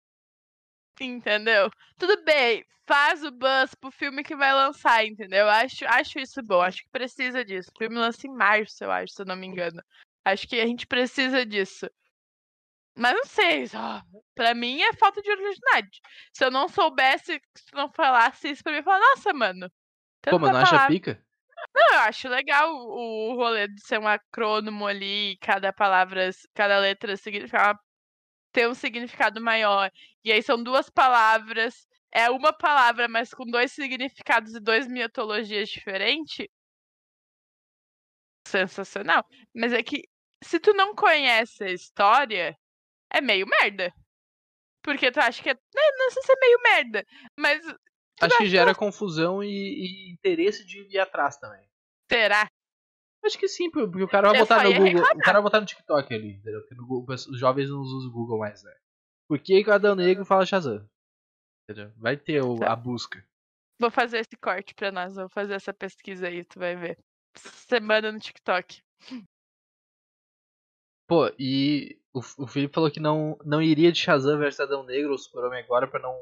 Entendeu? Tudo bem. Faz o buzz pro filme que vai lançar, entendeu? Acho, acho isso bom. Acho que precisa disso. O filme lança em março, eu acho, se eu não me engano. Acho que a gente precisa disso. Mas não sei, ó, pra mim é falta de originalidade. Se eu não soubesse, se não falasse isso pra mim, eu falar, nossa, mano. Pô, mas não acha pica? Não, eu acho legal o, o rolê de ser um acrônomo ali, cada palavra, cada letra significa, ter um significado maior. E aí são duas palavras, é uma palavra, mas com dois significados e duas mitologias diferentes. Sensacional. Mas é que se tu não conhece a história, é meio merda. Porque tu acha que é. Não, não sei se é meio merda, mas. Acho que gera confusão e, e, interesse de ir atrás também. Será? Acho que sim, porque o cara vai botar no Google. O cara vai botar no TikTok ali, entendeu? Porque Google, os jovens não usam o Google mais, né? Por que o Adão Negro fala Shazam? Entendeu? Vai ter o, tá. a busca. Vou fazer esse corte pra nós, vou fazer essa pesquisa aí, tu vai ver. Semana no TikTok. Pô, e o, Felipe falou que não, não iria de Shazam versus Adão Negro ou Super-Homem agora pra não,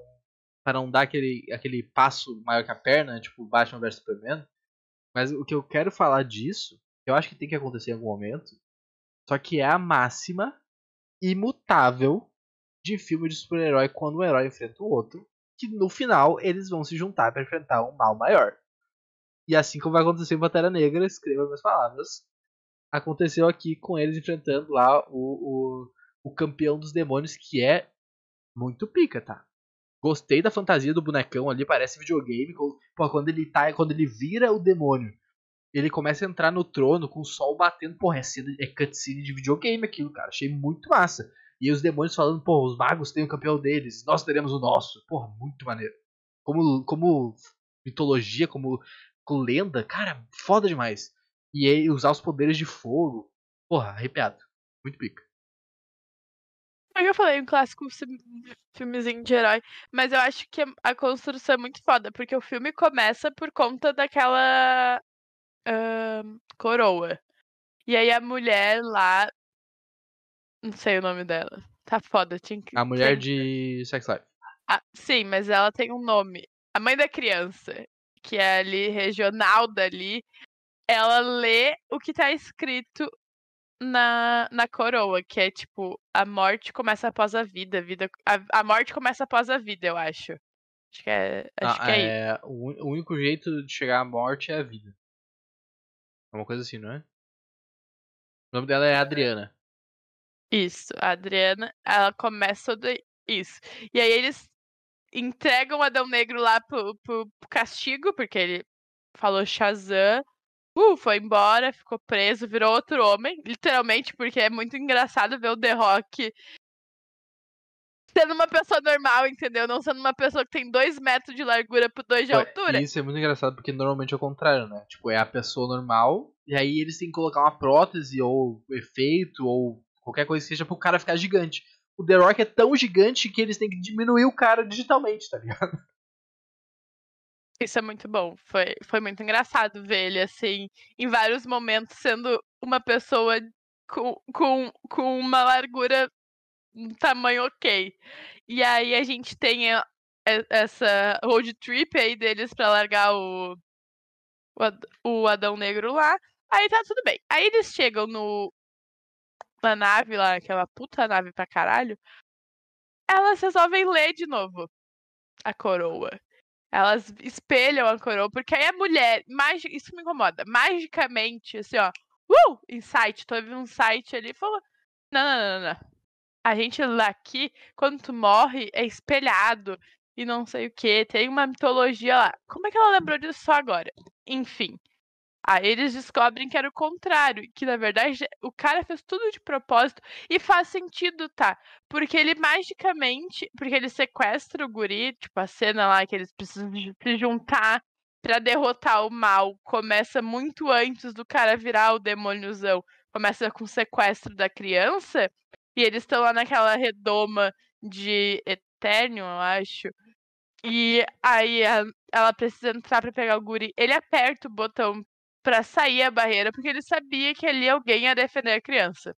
pra não dar aquele, aquele passo maior que a perna, tipo Batman versus Superman. Mas o que eu quero falar disso, eu acho que tem que acontecer em algum momento, só que é a máxima imutável de filme de super-herói quando um herói enfrenta o outro, que no final eles vão se juntar para enfrentar um mal maior. E assim como vai acontecer em Pantera Negra, escreva minhas palavras, aconteceu aqui com eles enfrentando lá o, o, o campeão dos demônios, que é muito pica, tá? Gostei da fantasia do bonecão ali, parece videogame. Pô, quando ele tá, quando ele vira o demônio, ele começa a entrar no trono com o sol batendo. Porra, é, cena, é cutscene de videogame aquilo, cara. Achei muito massa. E os demônios falando, pô, os magos têm o campeão deles, nós teremos o nosso. Porra, muito maneiro. Como, como mitologia, como, como lenda, cara, foda demais. E aí usar os poderes de fogo. Porra, arrepiado. Muito pica. É eu falei, um clássico filmezinho de herói. Mas eu acho que a construção é muito foda, porque o filme começa por conta daquela uh, coroa. E aí a mulher lá. Não sei o nome dela. Tá foda, tinha que. A mulher de Sex Life. Ah, sim, mas ela tem um nome. A mãe da criança, que é ali regional dali, ela lê o que tá escrito na, na coroa, que é tipo, a morte começa após a vida, a, vida, a, a morte começa após a vida, eu acho. Acho que é, acho ah, que é, é o, o único jeito de chegar à morte é a vida. É uma coisa assim, não é? O nome dela é Adriana. Isso, a Adriana, ela começa tudo isso. E aí eles entregam o Adão Negro lá pro, pro, pro castigo, porque ele falou Shazam uh, foi embora, ficou preso, virou outro homem, literalmente, porque é muito engraçado ver o The Rock sendo uma pessoa normal, entendeu? Não sendo uma pessoa que tem dois metros de largura por dois de altura. Isso é muito engraçado, porque normalmente é o contrário, né? Tipo, é a pessoa normal, e aí eles têm que colocar uma prótese, ou efeito, ou qualquer coisa que seja pro cara ficar gigante. O The Rock é tão gigante que eles têm que diminuir o cara digitalmente, tá ligado? Isso é muito bom. Foi, foi muito engraçado ver ele, assim, em vários momentos, sendo uma pessoa com, com, com uma largura, um tamanho ok. E aí a gente tem essa road trip aí deles pra largar o, o, o Adão Negro lá. Aí tá tudo bem. Aí eles chegam no, na nave lá, aquela puta nave pra caralho. Elas resolvem ler de novo a coroa. Elas espelham a coroa, porque aí a mulher, magi... isso me incomoda, magicamente, assim, ó, uh, insight, teve um site ali e falou: não, não, não, não. A gente aqui, quando tu morre, é espelhado e não sei o que, tem uma mitologia lá. Como é que ela lembrou disso só agora? Enfim. Aí eles descobrem que era o contrário, que na verdade o cara fez tudo de propósito e faz sentido, tá? Porque ele magicamente, porque ele sequestra o guri, tipo a cena lá que eles precisam se juntar para derrotar o mal, começa muito antes do cara virar o demôniozão. Começa com o sequestro da criança e eles estão lá naquela redoma de Eterno, eu acho. E aí ela precisa entrar para pegar o guri. Ele aperta o botão para sair a barreira, porque ele sabia que ali alguém ia defender a criança.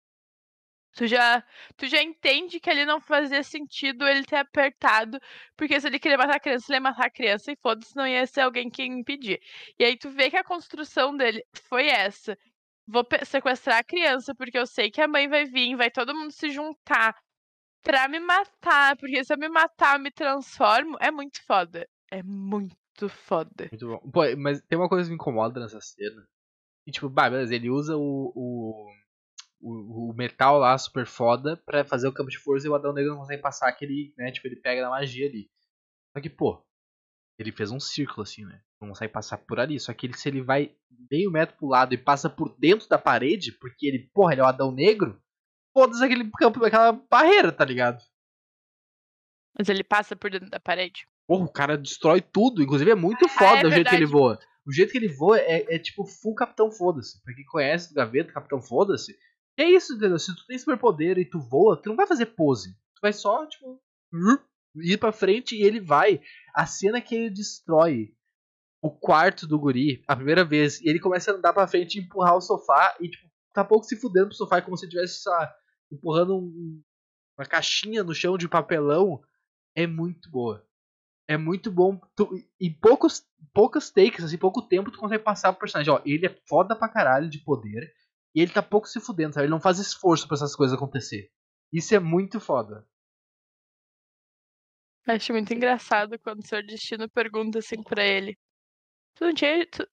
Tu já, tu já entende que ali não fazia sentido ele ter apertado, porque se ele queria matar a criança, ele ia matar a criança e foda-se, não ia ser alguém que impedir. E aí tu vê que a construção dele foi essa. Vou sequestrar a criança, porque eu sei que a mãe vai vir, vai todo mundo se juntar pra me matar, porque se eu me matar, eu me transformo, é muito foda. É muito foda. Muito bom. Pô, mas tem uma coisa que me incomoda nessa cena. E tipo, bah, beleza, ele usa o, o, o, o metal lá super foda pra fazer o campo de força e o Adão Negro não consegue passar aquele, né? Tipo, ele pega na magia ali. Só que, pô, ele fez um círculo assim, né? Não consegue passar por ali. Só que ele, se ele vai meio metro pro lado e passa por dentro da parede, porque ele, porra, ele é o Adão Negro, foda-se aquele campo, aquela barreira, tá ligado? Mas ele passa por dentro da parede. Porra, o cara destrói tudo. Inclusive é muito foda é o jeito que ele voa. O jeito que ele voa é, é tipo full Capitão Foda-se. Pra quem conhece do Gaveta, Capitão Foda-se. É isso, entendeu? Se tu tem superpoder e tu voa, tu não vai fazer pose. Tu vai só, tipo, ir pra frente e ele vai. A cena que ele destrói o quarto do guri a primeira vez e ele começa a andar pra frente e empurrar o sofá e, tipo, tá pouco se fudendo pro sofá, como se tivesse empurrando um- uma caixinha no chão de papelão. É muito boa. É muito bom. Tu, em poucos, poucos takes, assim, pouco tempo, tu consegue passar pro personagem. Ó, ele é foda pra caralho de poder. E ele tá pouco se fudendo, sabe? Ele não faz esforço pra essas coisas acontecer. Isso é muito foda. Acho muito engraçado quando o Senhor Destino pergunta assim pra ele. Tu não tinha. tu-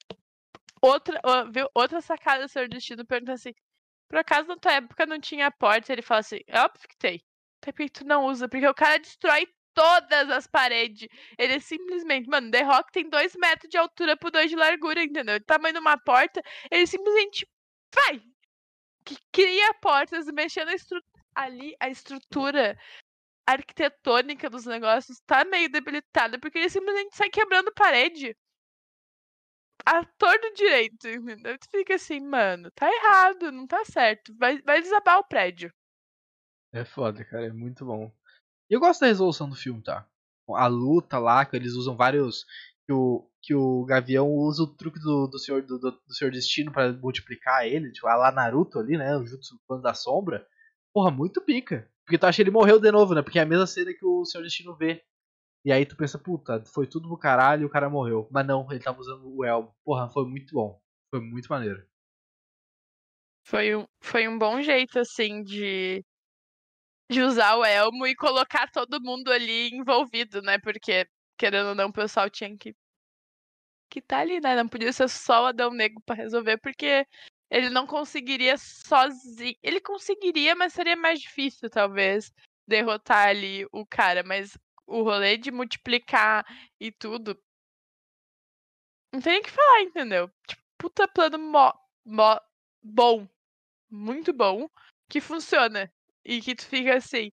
Outra, viu? Outra sacada do Senhor Destino pergunta assim. Por acaso na tua época não tinha porta? Ele fala assim, é óbvio que tem. Até porque tu não usa, porque o cara destrói todas as paredes. Ele simplesmente, mano, The Rock tem dois metros de altura por dois de largura, entendeu? O tamanho de uma porta, ele simplesmente vai. Que cria portas, mexendo a estru... ali a estrutura arquitetônica dos negócios tá meio debilitada, porque ele simplesmente sai quebrando parede. A torto direito, entendeu? Tu fica assim, mano, tá errado, não tá certo. Vai, vai desabar o prédio. É foda, cara. É muito bom. E eu gosto da resolução do filme, tá? A luta lá, que eles usam vários. Que o, que o Gavião usa o truque do, do, senhor, do, do, Senhor Destino pra multiplicar ele. Tipo, a lá Naruto ali, né? O Jutsu Plano da Sombra. Porra, muito pica. Porque tu acha que ele morreu de novo, né? Porque é a mesma cena que o Senhor Destino vê. E aí tu pensa, puta, foi tudo pro caralho e o cara morreu. Mas não, ele tava usando o elmo. Porra, foi muito bom. Foi muito maneiro. Foi um, foi um bom jeito, assim, de, de usar o elmo e colocar todo mundo ali envolvido, né? Porque, querendo ou não, o pessoal tinha que que tá ali, né? Não podia ser só o Adão Negro pra resolver, porque ele não conseguiria sozinho. Ele conseguiria, mas seria mais difícil, talvez, derrotar ali o cara. Mas o rolê de multiplicar e tudo. Não tem nem que falar, entendeu? Tipo, puta plano mó, mó, bom. Muito bom. Que funciona. E que tu fica assim.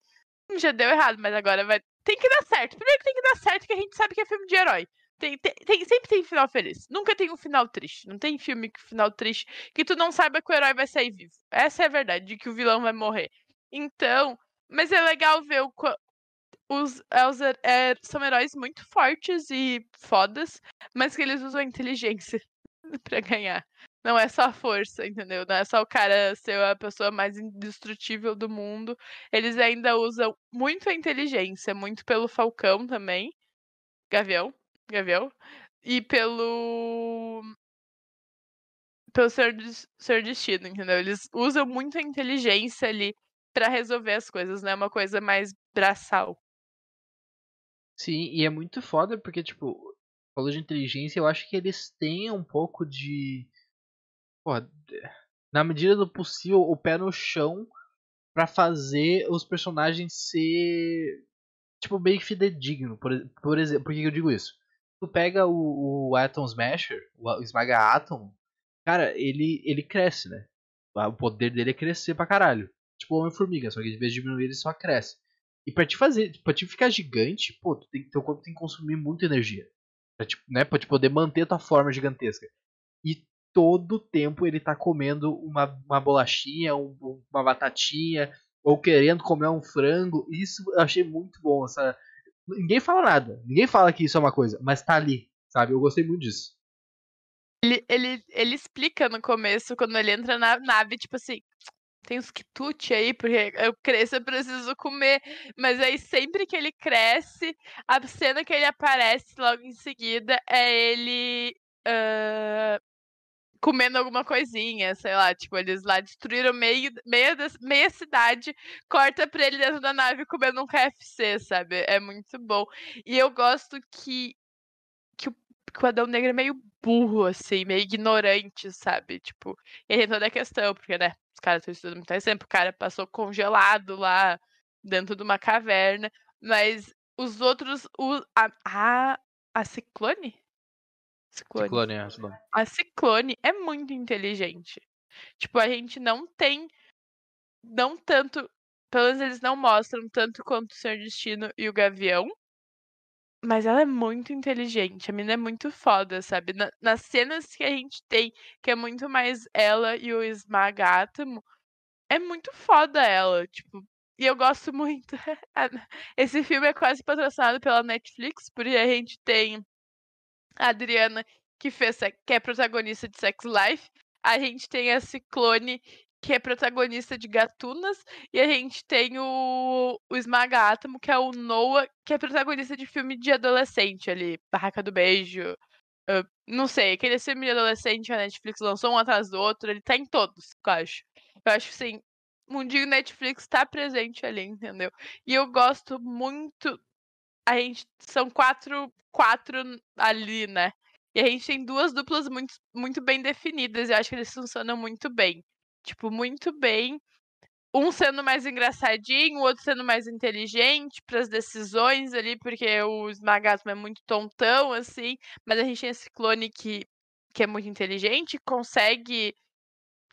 "Hum, Já deu errado, mas agora vai. Tem que dar certo. Primeiro tem que dar certo, que a gente sabe que é filme de herói. Tem, tem, tem- sempre tem final feliz. Nunca tem um final triste. Não tem filme que final triste que tu não saiba que o herói vai sair vivo. Essa é a verdade, de que o vilão vai morrer. Então, mas é legal ver o, os, é, os é, são heróis muito fortes e fodas, mas que eles usam a inteligência pra ganhar. Não é só força, entendeu? Não é só o cara ser a pessoa mais indestrutível do mundo. Eles ainda usam muito a inteligência, muito pelo Falcão também. Gavião. Gavião. E pelo. Pelo Des- Senhor Destino, entendeu? Eles usam muito a inteligência ali pra resolver as coisas, não é uma coisa mais braçal. Sim, e é muito foda porque, tipo, falou de inteligência, eu acho que eles têm um pouco de. Porra, de- na medida do possível, o pé no chão pra fazer os personagens ser. Tipo, meio que fidedigno. Por, por exemplo, por que eu digo isso? Tu pega o, o Atom Smasher, o, Esmaga Atom, cara, ele, ele cresce, né? O poder dele é crescer pra caralho. Tipo Homem-Formiga, só que em vez de diminuir, ele só cresce. E pra te fazer, pra te ficar gigante, pô, tu tem, teu corpo tem que consumir muita energia. Pra te, né, pra te poder manter tua forma gigantesca. Todo tempo ele tá comendo uma, uma bolachinha, um- uma batatinha, ou querendo comer um frango. Isso eu achei muito bom. Essa... Ninguém fala nada. Ninguém fala que isso é uma coisa, mas tá ali, sabe? Eu gostei muito disso. Ele, ele, ele explica no começo, quando ele entra na nave, tipo assim, tem uns quitute aí, porque eu cresço, eu preciso comer. Mas aí sempre que ele cresce, a cena que ele aparece logo em seguida é ele ah, comendo alguma coisinha, sei lá, tipo, eles lá destruíram meio, meia, meia cidade, corta pra ele dentro da nave comendo um KFC, sabe? É muito bom. E eu gosto que, que, o, que o Adão Negro é meio burro, assim, meio ignorante, sabe? Tipo, e tem toda a questão, porque, né, os caras estão estudando muito tempo, o cara passou congelado lá dentro de uma caverna, mas os outros, o, a, a, a Ciclone? Ciclone. Ciclone, é, Ciclone. A Ciclone é muito inteligente. Tipo, a gente não tem. Não tanto. Pelo menos eles não mostram tanto quanto o Senhor Destino e o Gavião. Mas ela é muito inteligente. A menina é muito foda, sabe? Na, nas cenas que a gente tem, que é muito mais ela e o Esmagátomo, é muito foda ela. Tipo, e eu gosto muito. Esse filme é quase patrocinado pela Netflix, porque a gente tem a Adriana, que, fez, que é protagonista de Sex Life. A gente tem a Ciclone, que é protagonista de Gatunas. E a gente tem o, o Esmaga que é o Noah, que é protagonista de filme de adolescente ali. Barraca do Beijo. Não sei, aquele filme de adolescente a Netflix lançou um atrás do outro, ele tá em todos, eu acho. Eu acho sim, mundinho Netflix tá presente ali, entendeu? E eu gosto muito a gente são quatro, quatro ali, né? E a gente tem duas duplas muito, muito bem definidas. E eu acho que eles funcionam muito bem. Tipo, muito bem. Um sendo mais engraçadinho, o outro sendo mais inteligente para as decisões ali, porque o Esmagasmo é muito tontão, assim. Mas a gente tem esse clone que, que é muito inteligente, consegue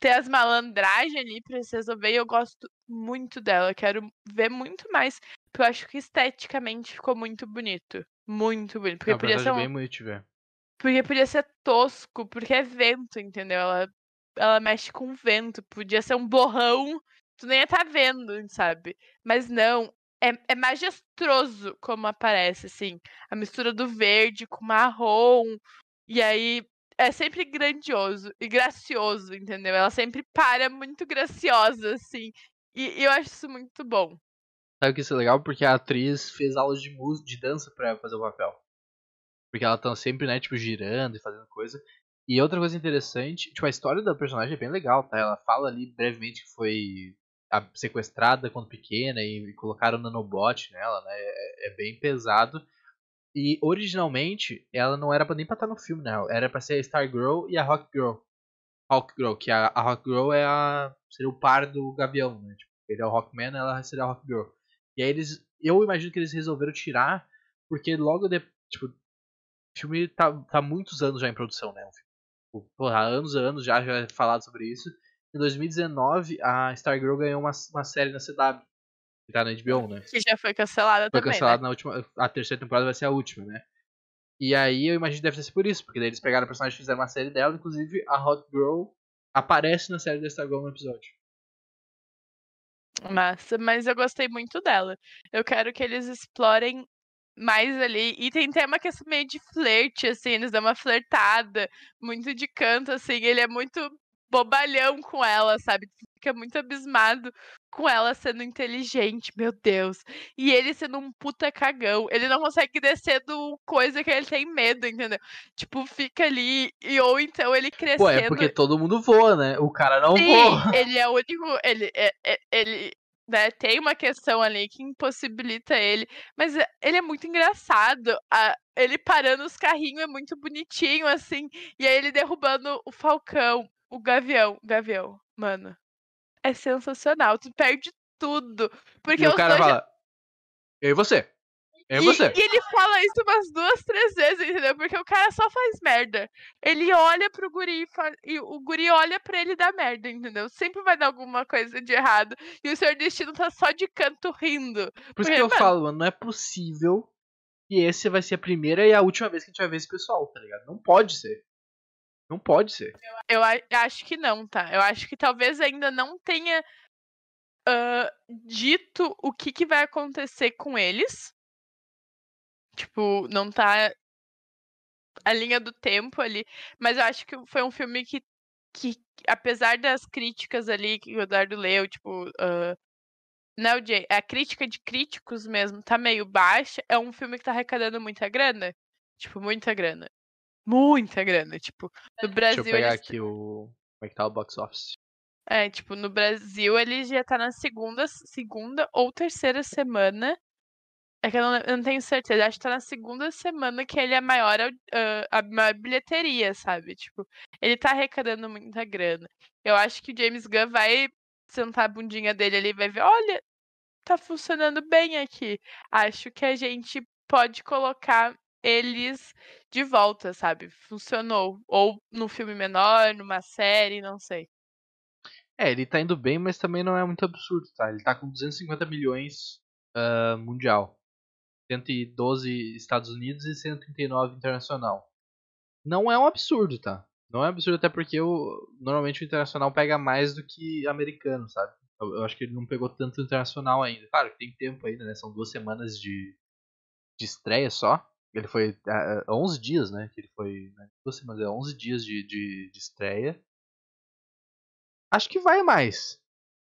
ter as malandragens ali pra se resolver. E eu gosto muito dela. Quero ver muito mais eu acho que esteticamente ficou muito bonito. Muito bonito. Porque Na podia ser um... bem bonito. Porque podia ser tosco, porque é vento, entendeu? Ela, ela mexe com vento. Podia ser um borrão, tu nem ia estar tá vendo, sabe? Mas não, é, é majestoso como aparece, assim. A mistura do verde com marrom. E aí é sempre grandioso e gracioso, entendeu? Ela sempre para muito graciosa, assim. E, e eu acho isso muito bom. Sabe que isso é legal? Porque a atriz fez aulas de música, de dança pra fazer o papel. Porque ela tá sempre, né, tipo, girando e fazendo coisa. E outra coisa interessante, tipo, a história da personagem é bem legal, tá? Ela fala ali brevemente que foi sequestrada quando pequena e, colocaram nanobot nela, né? É, é, bem pesado. E originalmente ela não era nem pra estar no filme, né? Era pra ser a Star Girl e a Rock Girl. Rock Girl, que a, a Rock Girl é a. seria o par do Gavião, né? Tipo, ele é o Rockman, ela seria a Rock Girl. E aí eles. Eu imagino que eles resolveram tirar, porque logo de. Tipo, o filme tá, tá muitos anos já em produção, né? Tipo, porra, há anos e anos já, já é falado sobre isso. Em 2019, a Stargirl ganhou uma, uma série na CW. Que tá na HBO, né? Que já foi cancelada foi também. Foi cancelada né? na última. A terceira temporada vai ser a última, né? E aí eu imagino que deve ser por isso, porque daí eles pegaram a personagem e fizeram uma série dela, inclusive a Hot Girl aparece na série da Stargirl no episódio. Massa, mas eu gostei muito dela. Eu quero que eles explorem mais ali. E tem tema que é meio de flerte, assim, eles dão uma flertada, muito de canto, assim. Ele é muito bobalhão com ela, sabe? Fica muito abismado com ela sendo inteligente, meu Deus. E ele sendo um puta cagão. Ele não consegue descer do coisa que ele tem medo, entendeu? Tipo, fica ali. E ou então ele crescendo. Pô, é porque todo mundo voa, né? O cara não Sim, voa. Ele é o único. Ele, é, é, ele né, tem uma questão ali que impossibilita ele. Mas é, ele é muito engraçado. A, ele parando os carrinhos é muito bonitinho, assim. E aí ele derrubando o Falcão, o Gavião. Gavião, mano é sensacional. Tu perde tudo. Porque e o cara fala, eu e você. Eu e, e você. E ele fala isso umas duas, três vezes, entendeu? Porque o cara só faz merda. Ele olha pro guri e, e o guri olha pra ele dar merda, entendeu? Sempre vai dar alguma coisa de errado. E o Senhor Destino tá só de canto rindo. Por porque, isso que eu mano, falo, mano, não é possível que esse vai ser a primeira e a última vez que a gente vai ver esse pessoal, tá ligado? Não pode ser. Não pode ser. Eu, eu acho que não, tá? Eu acho que talvez ainda não tenha uh, dito o que, que vai acontecer com eles. Tipo, não tá a linha do tempo ali. Mas eu acho que foi um filme que, que apesar das críticas ali que o Eduardo leu, tipo. Uh, não, Jay, a crítica de críticos mesmo tá meio baixa. É um filme que tá arrecadando muita grana. Tipo, muita grana Muita grana. Tipo, no Brasil. Deixa eu pegar eles- aqui o. Como é que tá o box office? É, tipo, no Brasil ele já tá na segunda, segunda ou terceira semana. É que eu não, eu não tenho certeza. Acho que tá na segunda semana que ele é maior, ah, a maior bilheteria, sabe? Tipo, ele tá arrecadando muita grana. Eu acho que o James Gunn vai sentar a bundinha dele ali e vai ver, olha, tá funcionando bem aqui. Acho que a gente pode colocar eles de volta, sabe? Funcionou. Ou num filme menor, numa série, não sei. É, ele tá indo bem, mas também não é muito absurdo, tá? Ele tá com 250 milhões ah, mundial. 112 Estados Unidos e 139 internacional. Não é um absurdo, tá? Não é um absurdo até porque o, normalmente o internacional pega mais do que americano, sabe? Eu, eu acho que ele não pegou tanto internacional ainda. Claro tem tempo ainda, né? São duas semanas de, de estreia só. Ele foi ah, ah, 11 dias, né? Que ele foi. Né? Duas semanas, é 11 dias de, de, de estreia. Acho que vai mais.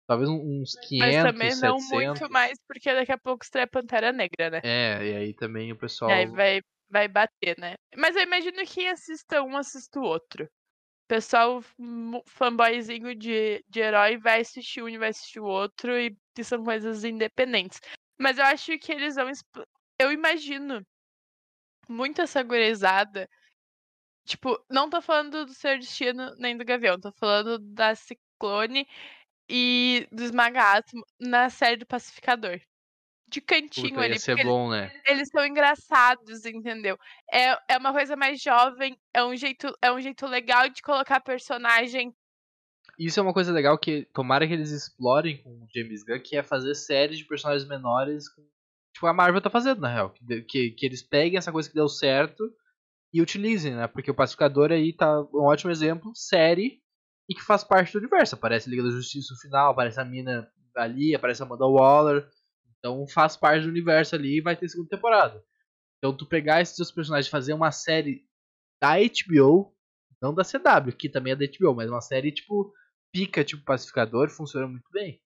Talvez uns 500, Mas também não 700. muito mais, porque daqui a pouco estreia Pantera Negra, né? É, e aí também o pessoal. E aí vai, vai bater, né? Mas eu imagino que quem assista um, assista o outro. O pessoal fanboyzinho de, de herói vai assistir um e vai assistir o outro, e são coisas independentes. Mas eu acho que eles vão. Eu imagino muito essa gurizada. Tipo, não tô falando do Seu Destino nem do Gavião, tô falando da Ciclone e do Esmaga Átomo na série do Pacificador. De cantinho Puta, ali. ser porque eles- bom, né? eles são engraçados, entendeu? É, é uma coisa mais jovem, é um jeito, é um jeito legal de colocar personagem. Isso é uma coisa legal que tomara que eles explorem com o James Gunn, que é fazer séries de personagens menores com. Tipo, a Marvel tá fazendo, na real. Que, que, que eles peguem essa coisa que deu certo e utilizem, né? Porque o Pacificador aí tá um ótimo exemplo, série, e que faz parte do universo. Aparece Liga da Justiça no final, aparece a mina ali, aparece a Amanda Waller. Então faz parte do universo ali e vai ter segunda temporada. Então tu pegar esses dois personagens e fazer uma série da HBO, não da CW, que também é da HBO, mas uma série tipo pica, tipo Pacificador, funciona muito bem.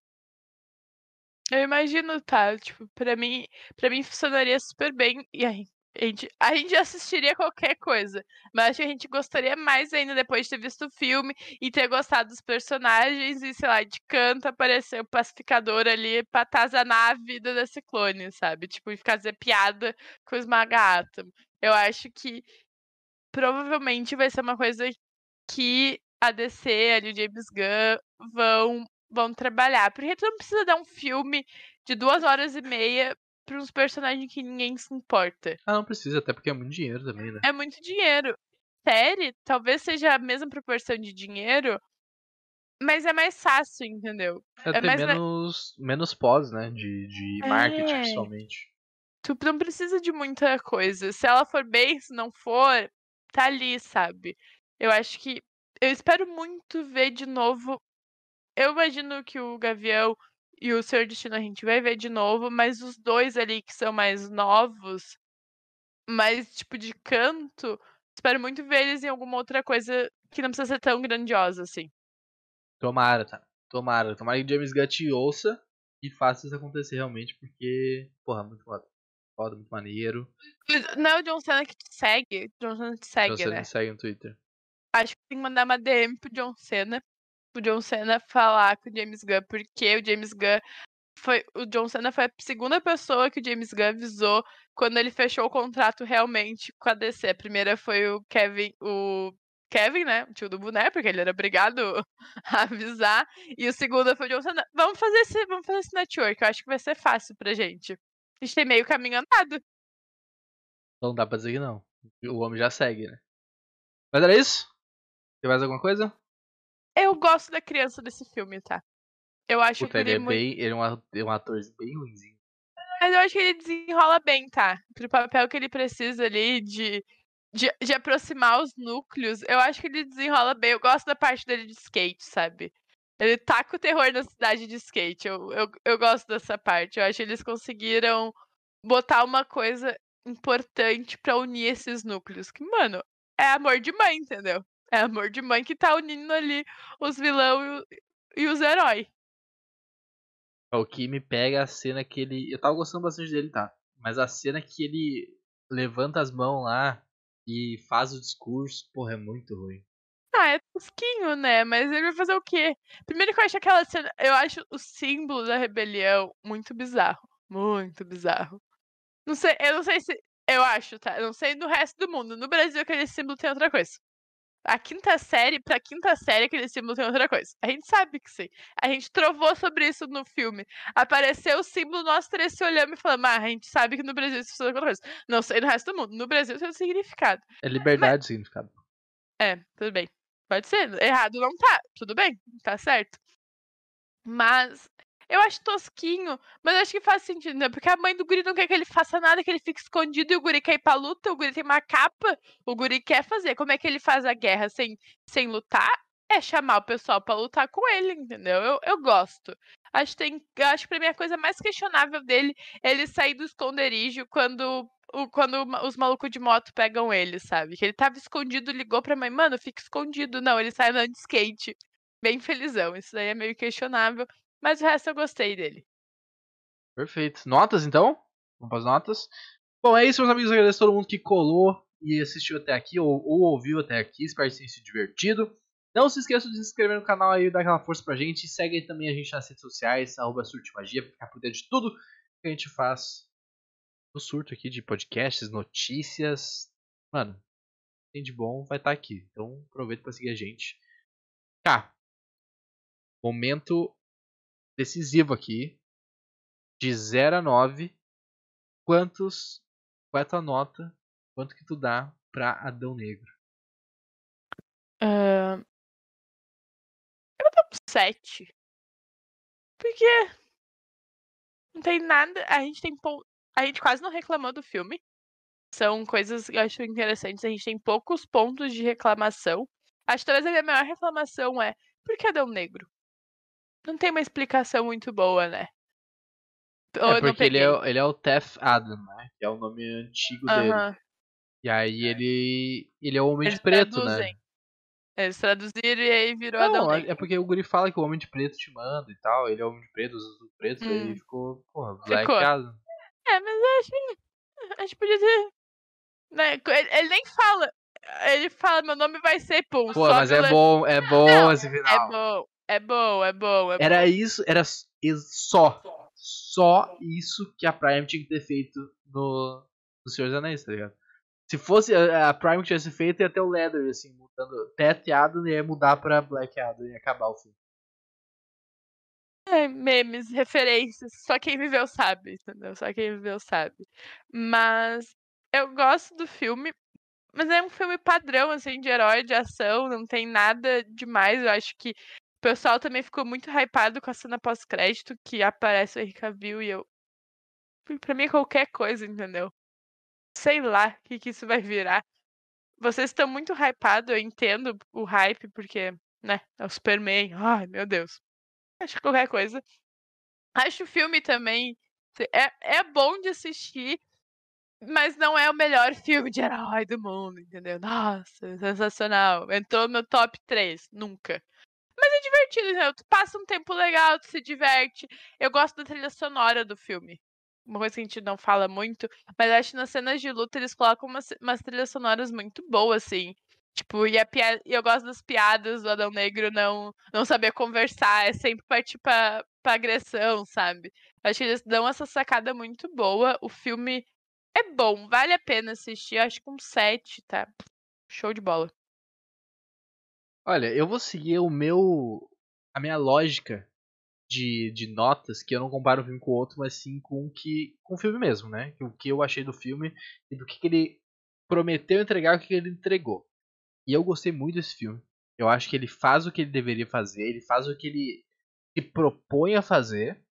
Eu imagino, tá? Tipo, pra mim, pra mim funcionaria super bem. E aí, a gente, a gente assistiria qualquer coisa. Mas acho que a gente gostaria mais ainda depois de ter visto o filme e ter gostado dos personagens e, sei lá, de canto aparecer o pacificador ali pra atazanar a vida da Ciclone, sabe? Tipo, e fazer piada com o Esmaga Átomo. Eu acho que provavelmente vai ser uma coisa que a DC, ali, o James Gunn, vão, vão trabalhar. Porque tu não precisa dar um filme de duas horas e meia pra uns personagens que ninguém se importa. Ah, não precisa, até porque é muito dinheiro também, né? É muito dinheiro. Série, talvez seja a mesma proporção de dinheiro, mas é mais fácil, entendeu? É, É mais menos, menos pós, né? De, de marketing, É. principalmente. Tu não precisa de muita coisa. Se ela for bem, se não for, tá ali, sabe? Eu acho que. Eu espero muito ver de novo. Eu imagino que o Gavião e o Senhor Destino a gente vai ver de novo, mas os dois ali que são mais novos, mais tipo de canto, espero muito ver eles em alguma outra coisa que não precisa ser tão grandiosa assim. Tomara, tá? Tomara. Tomara que James Gunn te ouça e faça isso acontecer realmente, porque, porra, muito foda. Foda, muito maneiro. Não é o John Cena que te segue? John Cena te segue, Você né? me segue no Twitter. acho que tem que mandar uma DM pro John Cena. Pro John Cena falar com o James Gunn, porque o James Gunn foi. O John Cena foi a segunda pessoa que o James Gunn avisou quando ele fechou o contrato realmente com a DC. A primeira foi o Kevin. O Kevin, né? O tio do boné, porque ele era obrigado a avisar. E o segundo foi o John Cena. Vamos fazer esse, vamos fazer esse network. Eu acho que vai ser fácil pra gente. A gente tem meio caminho andado. Não dá pra dizer que não. O homem já segue, né? Mas era isso? Tem mais alguma coisa? Eu gosto da criança desse filme, tá? Eu acho Puta, que ele é muito... bem. Ele é um, a- é um ator bem ruimzinho. Mas eu acho que ele desenrola bem, tá? Pro papel que ele precisa ali de, de, de aproximar os núcleos, eu acho que ele desenrola bem. Eu gosto da parte dele de skate, sabe? Ele taca o terror na cidade de skate. Eu, eu, eu gosto dessa parte. Eu acho que eles conseguiram botar uma coisa importante pra unir esses núcleos. Que, mano, é amor de mãe, entendeu? É amor de mãe que tá unindo ali os vilão e, e os heróis. O que me pega é a cena que ele. Eu tava gostando bastante dele, tá? Mas a cena que ele levanta as mãos lá e faz o discurso, porra, é muito ruim. Ah, é tosquinho, né? Mas ele vai fazer o quê? Primeiro que eu acho aquela cena. Eu acho o símbolo da rebelião muito bizarro. Muito bizarro. Não sei, eu não sei se. Eu acho, tá? Eu não sei no resto do mundo. No Brasil, aquele símbolo tem outra coisa. A quinta série, pra quinta série, aquele símbolo tem outra coisa. A gente sabe que sim. A gente trovou sobre isso no filme. Apareceu o símbolo, nós três se olhamos e falamos, ah, a gente sabe que no Brasil isso é outra coisa. Não sei no resto do mundo. No Brasil tem um significado. É liberdade Mas... significado. É, tudo bem. Pode ser. Errado não tá. Tudo bem. Tá certo. Mas eu acho tosquinho, mas acho que faz sentido, né? Porque a mãe do guri não quer que ele faça nada, que ele fique escondido e o guri quer ir pra luta, o guri tem uma capa, o guri quer fazer. Como é que ele faz a guerra sem, sem lutar? É chamar o pessoal para lutar com ele, entendeu? Eu, eu gosto. Acho, tem, acho que pra mim a coisa mais questionável dele é ele sair do esconderijo quando, quando os malucos de moto pegam ele, sabe? Que ele tava escondido, ligou pra mãe, mano, fica escondido. Não, ele sai andando de skate. Bem felizão. Isso daí é meio questionável. Mas o resto eu gostei dele. Perfeito. Notas então? Vamos para as notas. Bom, é isso, meus amigos. Eu agradeço a todo mundo que colou e assistiu até aqui ou, ou ouviu até aqui. Espero que tenha sido divertido. Não se esqueça de se inscrever no canal aí dar aquela força pra gente. Segue também a gente nas redes sociais, arroba Surtimagia, pra ficar por dentro de tudo que a gente faz no surto aqui de podcasts, notícias. Mano, tem de bom, vai estar tá aqui. Então aproveita para seguir a gente. Cá, momento decisivo aqui. De 0 a 9. Quantos. Qual é a tua nota? Quanto que tu dá pra Adão Negro? Uh, eu dou 7. Porque. Não tem nada. A gente tem. A gente quase não reclamou do filme. São coisas que eu acho interessantes. A gente tem poucos pontos de reclamação. Acho que talvez a minha maior reclamação é por que Adão Negro? Não tem uma explicação muito boa, né? é porque ele é, ele é o Tef Adam, né? Que é o nome antigo uh -huh. dele. E aí é. ele. ele é o Homem Eles de Preto, né? traduzem. né? Eles traduziram e aí virou não, Adão é, é porque o Guri fala que o Homem de Preto te manda e tal. Ele é o Homem de Preto, os azul pretos, hum. e aí ficou, porra, Black Adam. É, mas eu acho que. A gente podia ter. Né? Ele, ele nem fala. Ele fala, meu nome vai ser Pum. Pô, mas é bom, é bom não, esse final. É bom. É bom, é bom, é bom. Era isso, era só. Só isso que a Prime tinha que ter feito no, no Senhor dos Anéis, tá ligado? Se fosse a, Prime que tivesse feito, ia ter o Leather, assim, mudando. Tet e ia mudar pra Black Adam e acabar o filme. É, memes, referências, só quem viveu sabe, entendeu? Só quem viveu sabe. Mas eu gosto do filme, mas é um filme padrão, assim, de herói, de ação, não tem nada demais. Eu acho que pessoal também ficou muito hypado com a cena pós-crédito que aparece o Henry Cavill e eu. Pra mim é qualquer coisa, entendeu? Sei lá o que, que isso vai virar. Vocês estão muito hypados, eu entendo o hype, porque, né, é o Superman. Ai, meu Deus. Acho qualquer coisa. Acho o filme também. É, é bom de assistir, mas não é o melhor filme de herói do mundo, entendeu? Nossa, sensacional. Entrou no meu top 3. Nunca. Divertido, né? Tu passa um tempo legal, tu se diverte. Eu gosto da trilha sonora do filme. Uma coisa que a gente não fala muito, mas acho que nas cenas de luta eles colocam umas, umas trilhas sonoras muito boas, assim. Tipo, e, pia... e eu gosto das piadas do Adão Negro não, não saber conversar, é sempre partir pra, pra agressão, sabe? Acho que eles dão essa sacada muito boa. O filme é bom, vale a pena assistir. Acho que um 7, tá? Show de bola. Olha, eu vou seguir o meu. a minha lógica de, de notas, que eu não comparo um filme com o outro, mas sim com o que. com o filme mesmo, né? O que eu achei do filme e do que, que ele prometeu entregar e o que, que ele entregou. E eu gostei muito desse filme. Eu acho que ele faz o que ele deveria fazer, ele faz o que ele se propõe a fazer.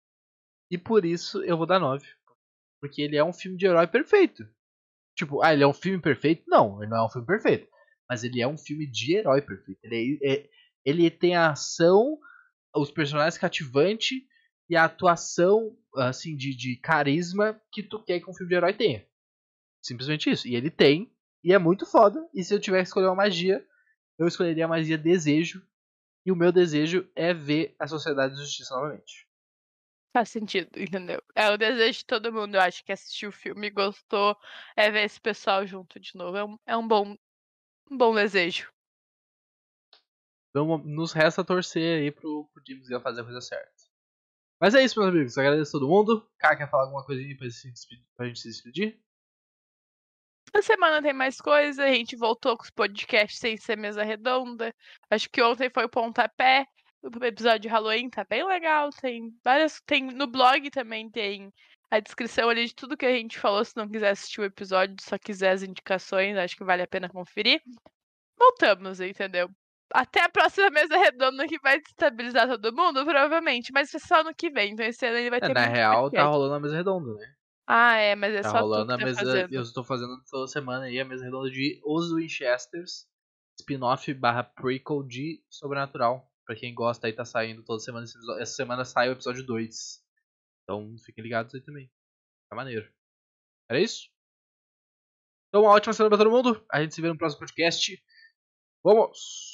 E por isso eu vou dar 9. Porque ele é um filme de herói perfeito. Tipo, ah, ele é um filme perfeito? Não, ele não é um filme perfeito mas ele é um filme de herói perfeito. Ele, é, é, ele tem a ação, os personagens cativantes e a atuação assim de, de carisma que tu quer que um filme de herói tenha. Simplesmente isso. E ele tem, e é muito foda. E se eu tivesse que escolher uma magia, eu escolheria a magia desejo. E o meu desejo é ver a Sociedade de Justiça novamente. Faz sentido, entendeu? É o desejo de todo mundo, eu acho, que assistiu o filme e gostou, é ver esse pessoal junto de novo. É um, é um bom, um bom desejo. Então nos resta torcer aí pro, pro James Gunn fazer a coisa certa. Mas é isso, meus amigos. Agradeço a todo mundo. Cara, quer falar alguma coisinha pra, se despedir, pra gente se despedir? Essa semana tem mais coisa, a gente voltou com os podcasts sem ser mesa redonda. Acho que ontem foi o pontapé. O episódio de Halloween tá bem legal. Tem várias. Tem no blog também tem a descrição ali de tudo que a gente falou. Se não quiser assistir o episódio, só quiser as indicações, acho que vale a pena conferir. Voltamos, entendeu? Até a próxima mesa redonda que vai destabilizar todo mundo, provavelmente. Mas só no que vem. Então esse ano ele vai é, ter. Na real, tá rolando a mesa redonda, né? Ah, é, mas é tá só rolando tu que a tá mesa. fazendo. Eu estou fazendo toda semana aí a mesa redonda de Os Winchesters, spin-off barra prequel de Sobrenatural. Pra quem gosta aí, tá saindo toda semana. Essa semana sai o episódio 2. Então fiquem ligados aí também. Tá maneiro. Era isso? Então uma ótima semana pra todo mundo. A gente se vê no próximo podcast. Vamos!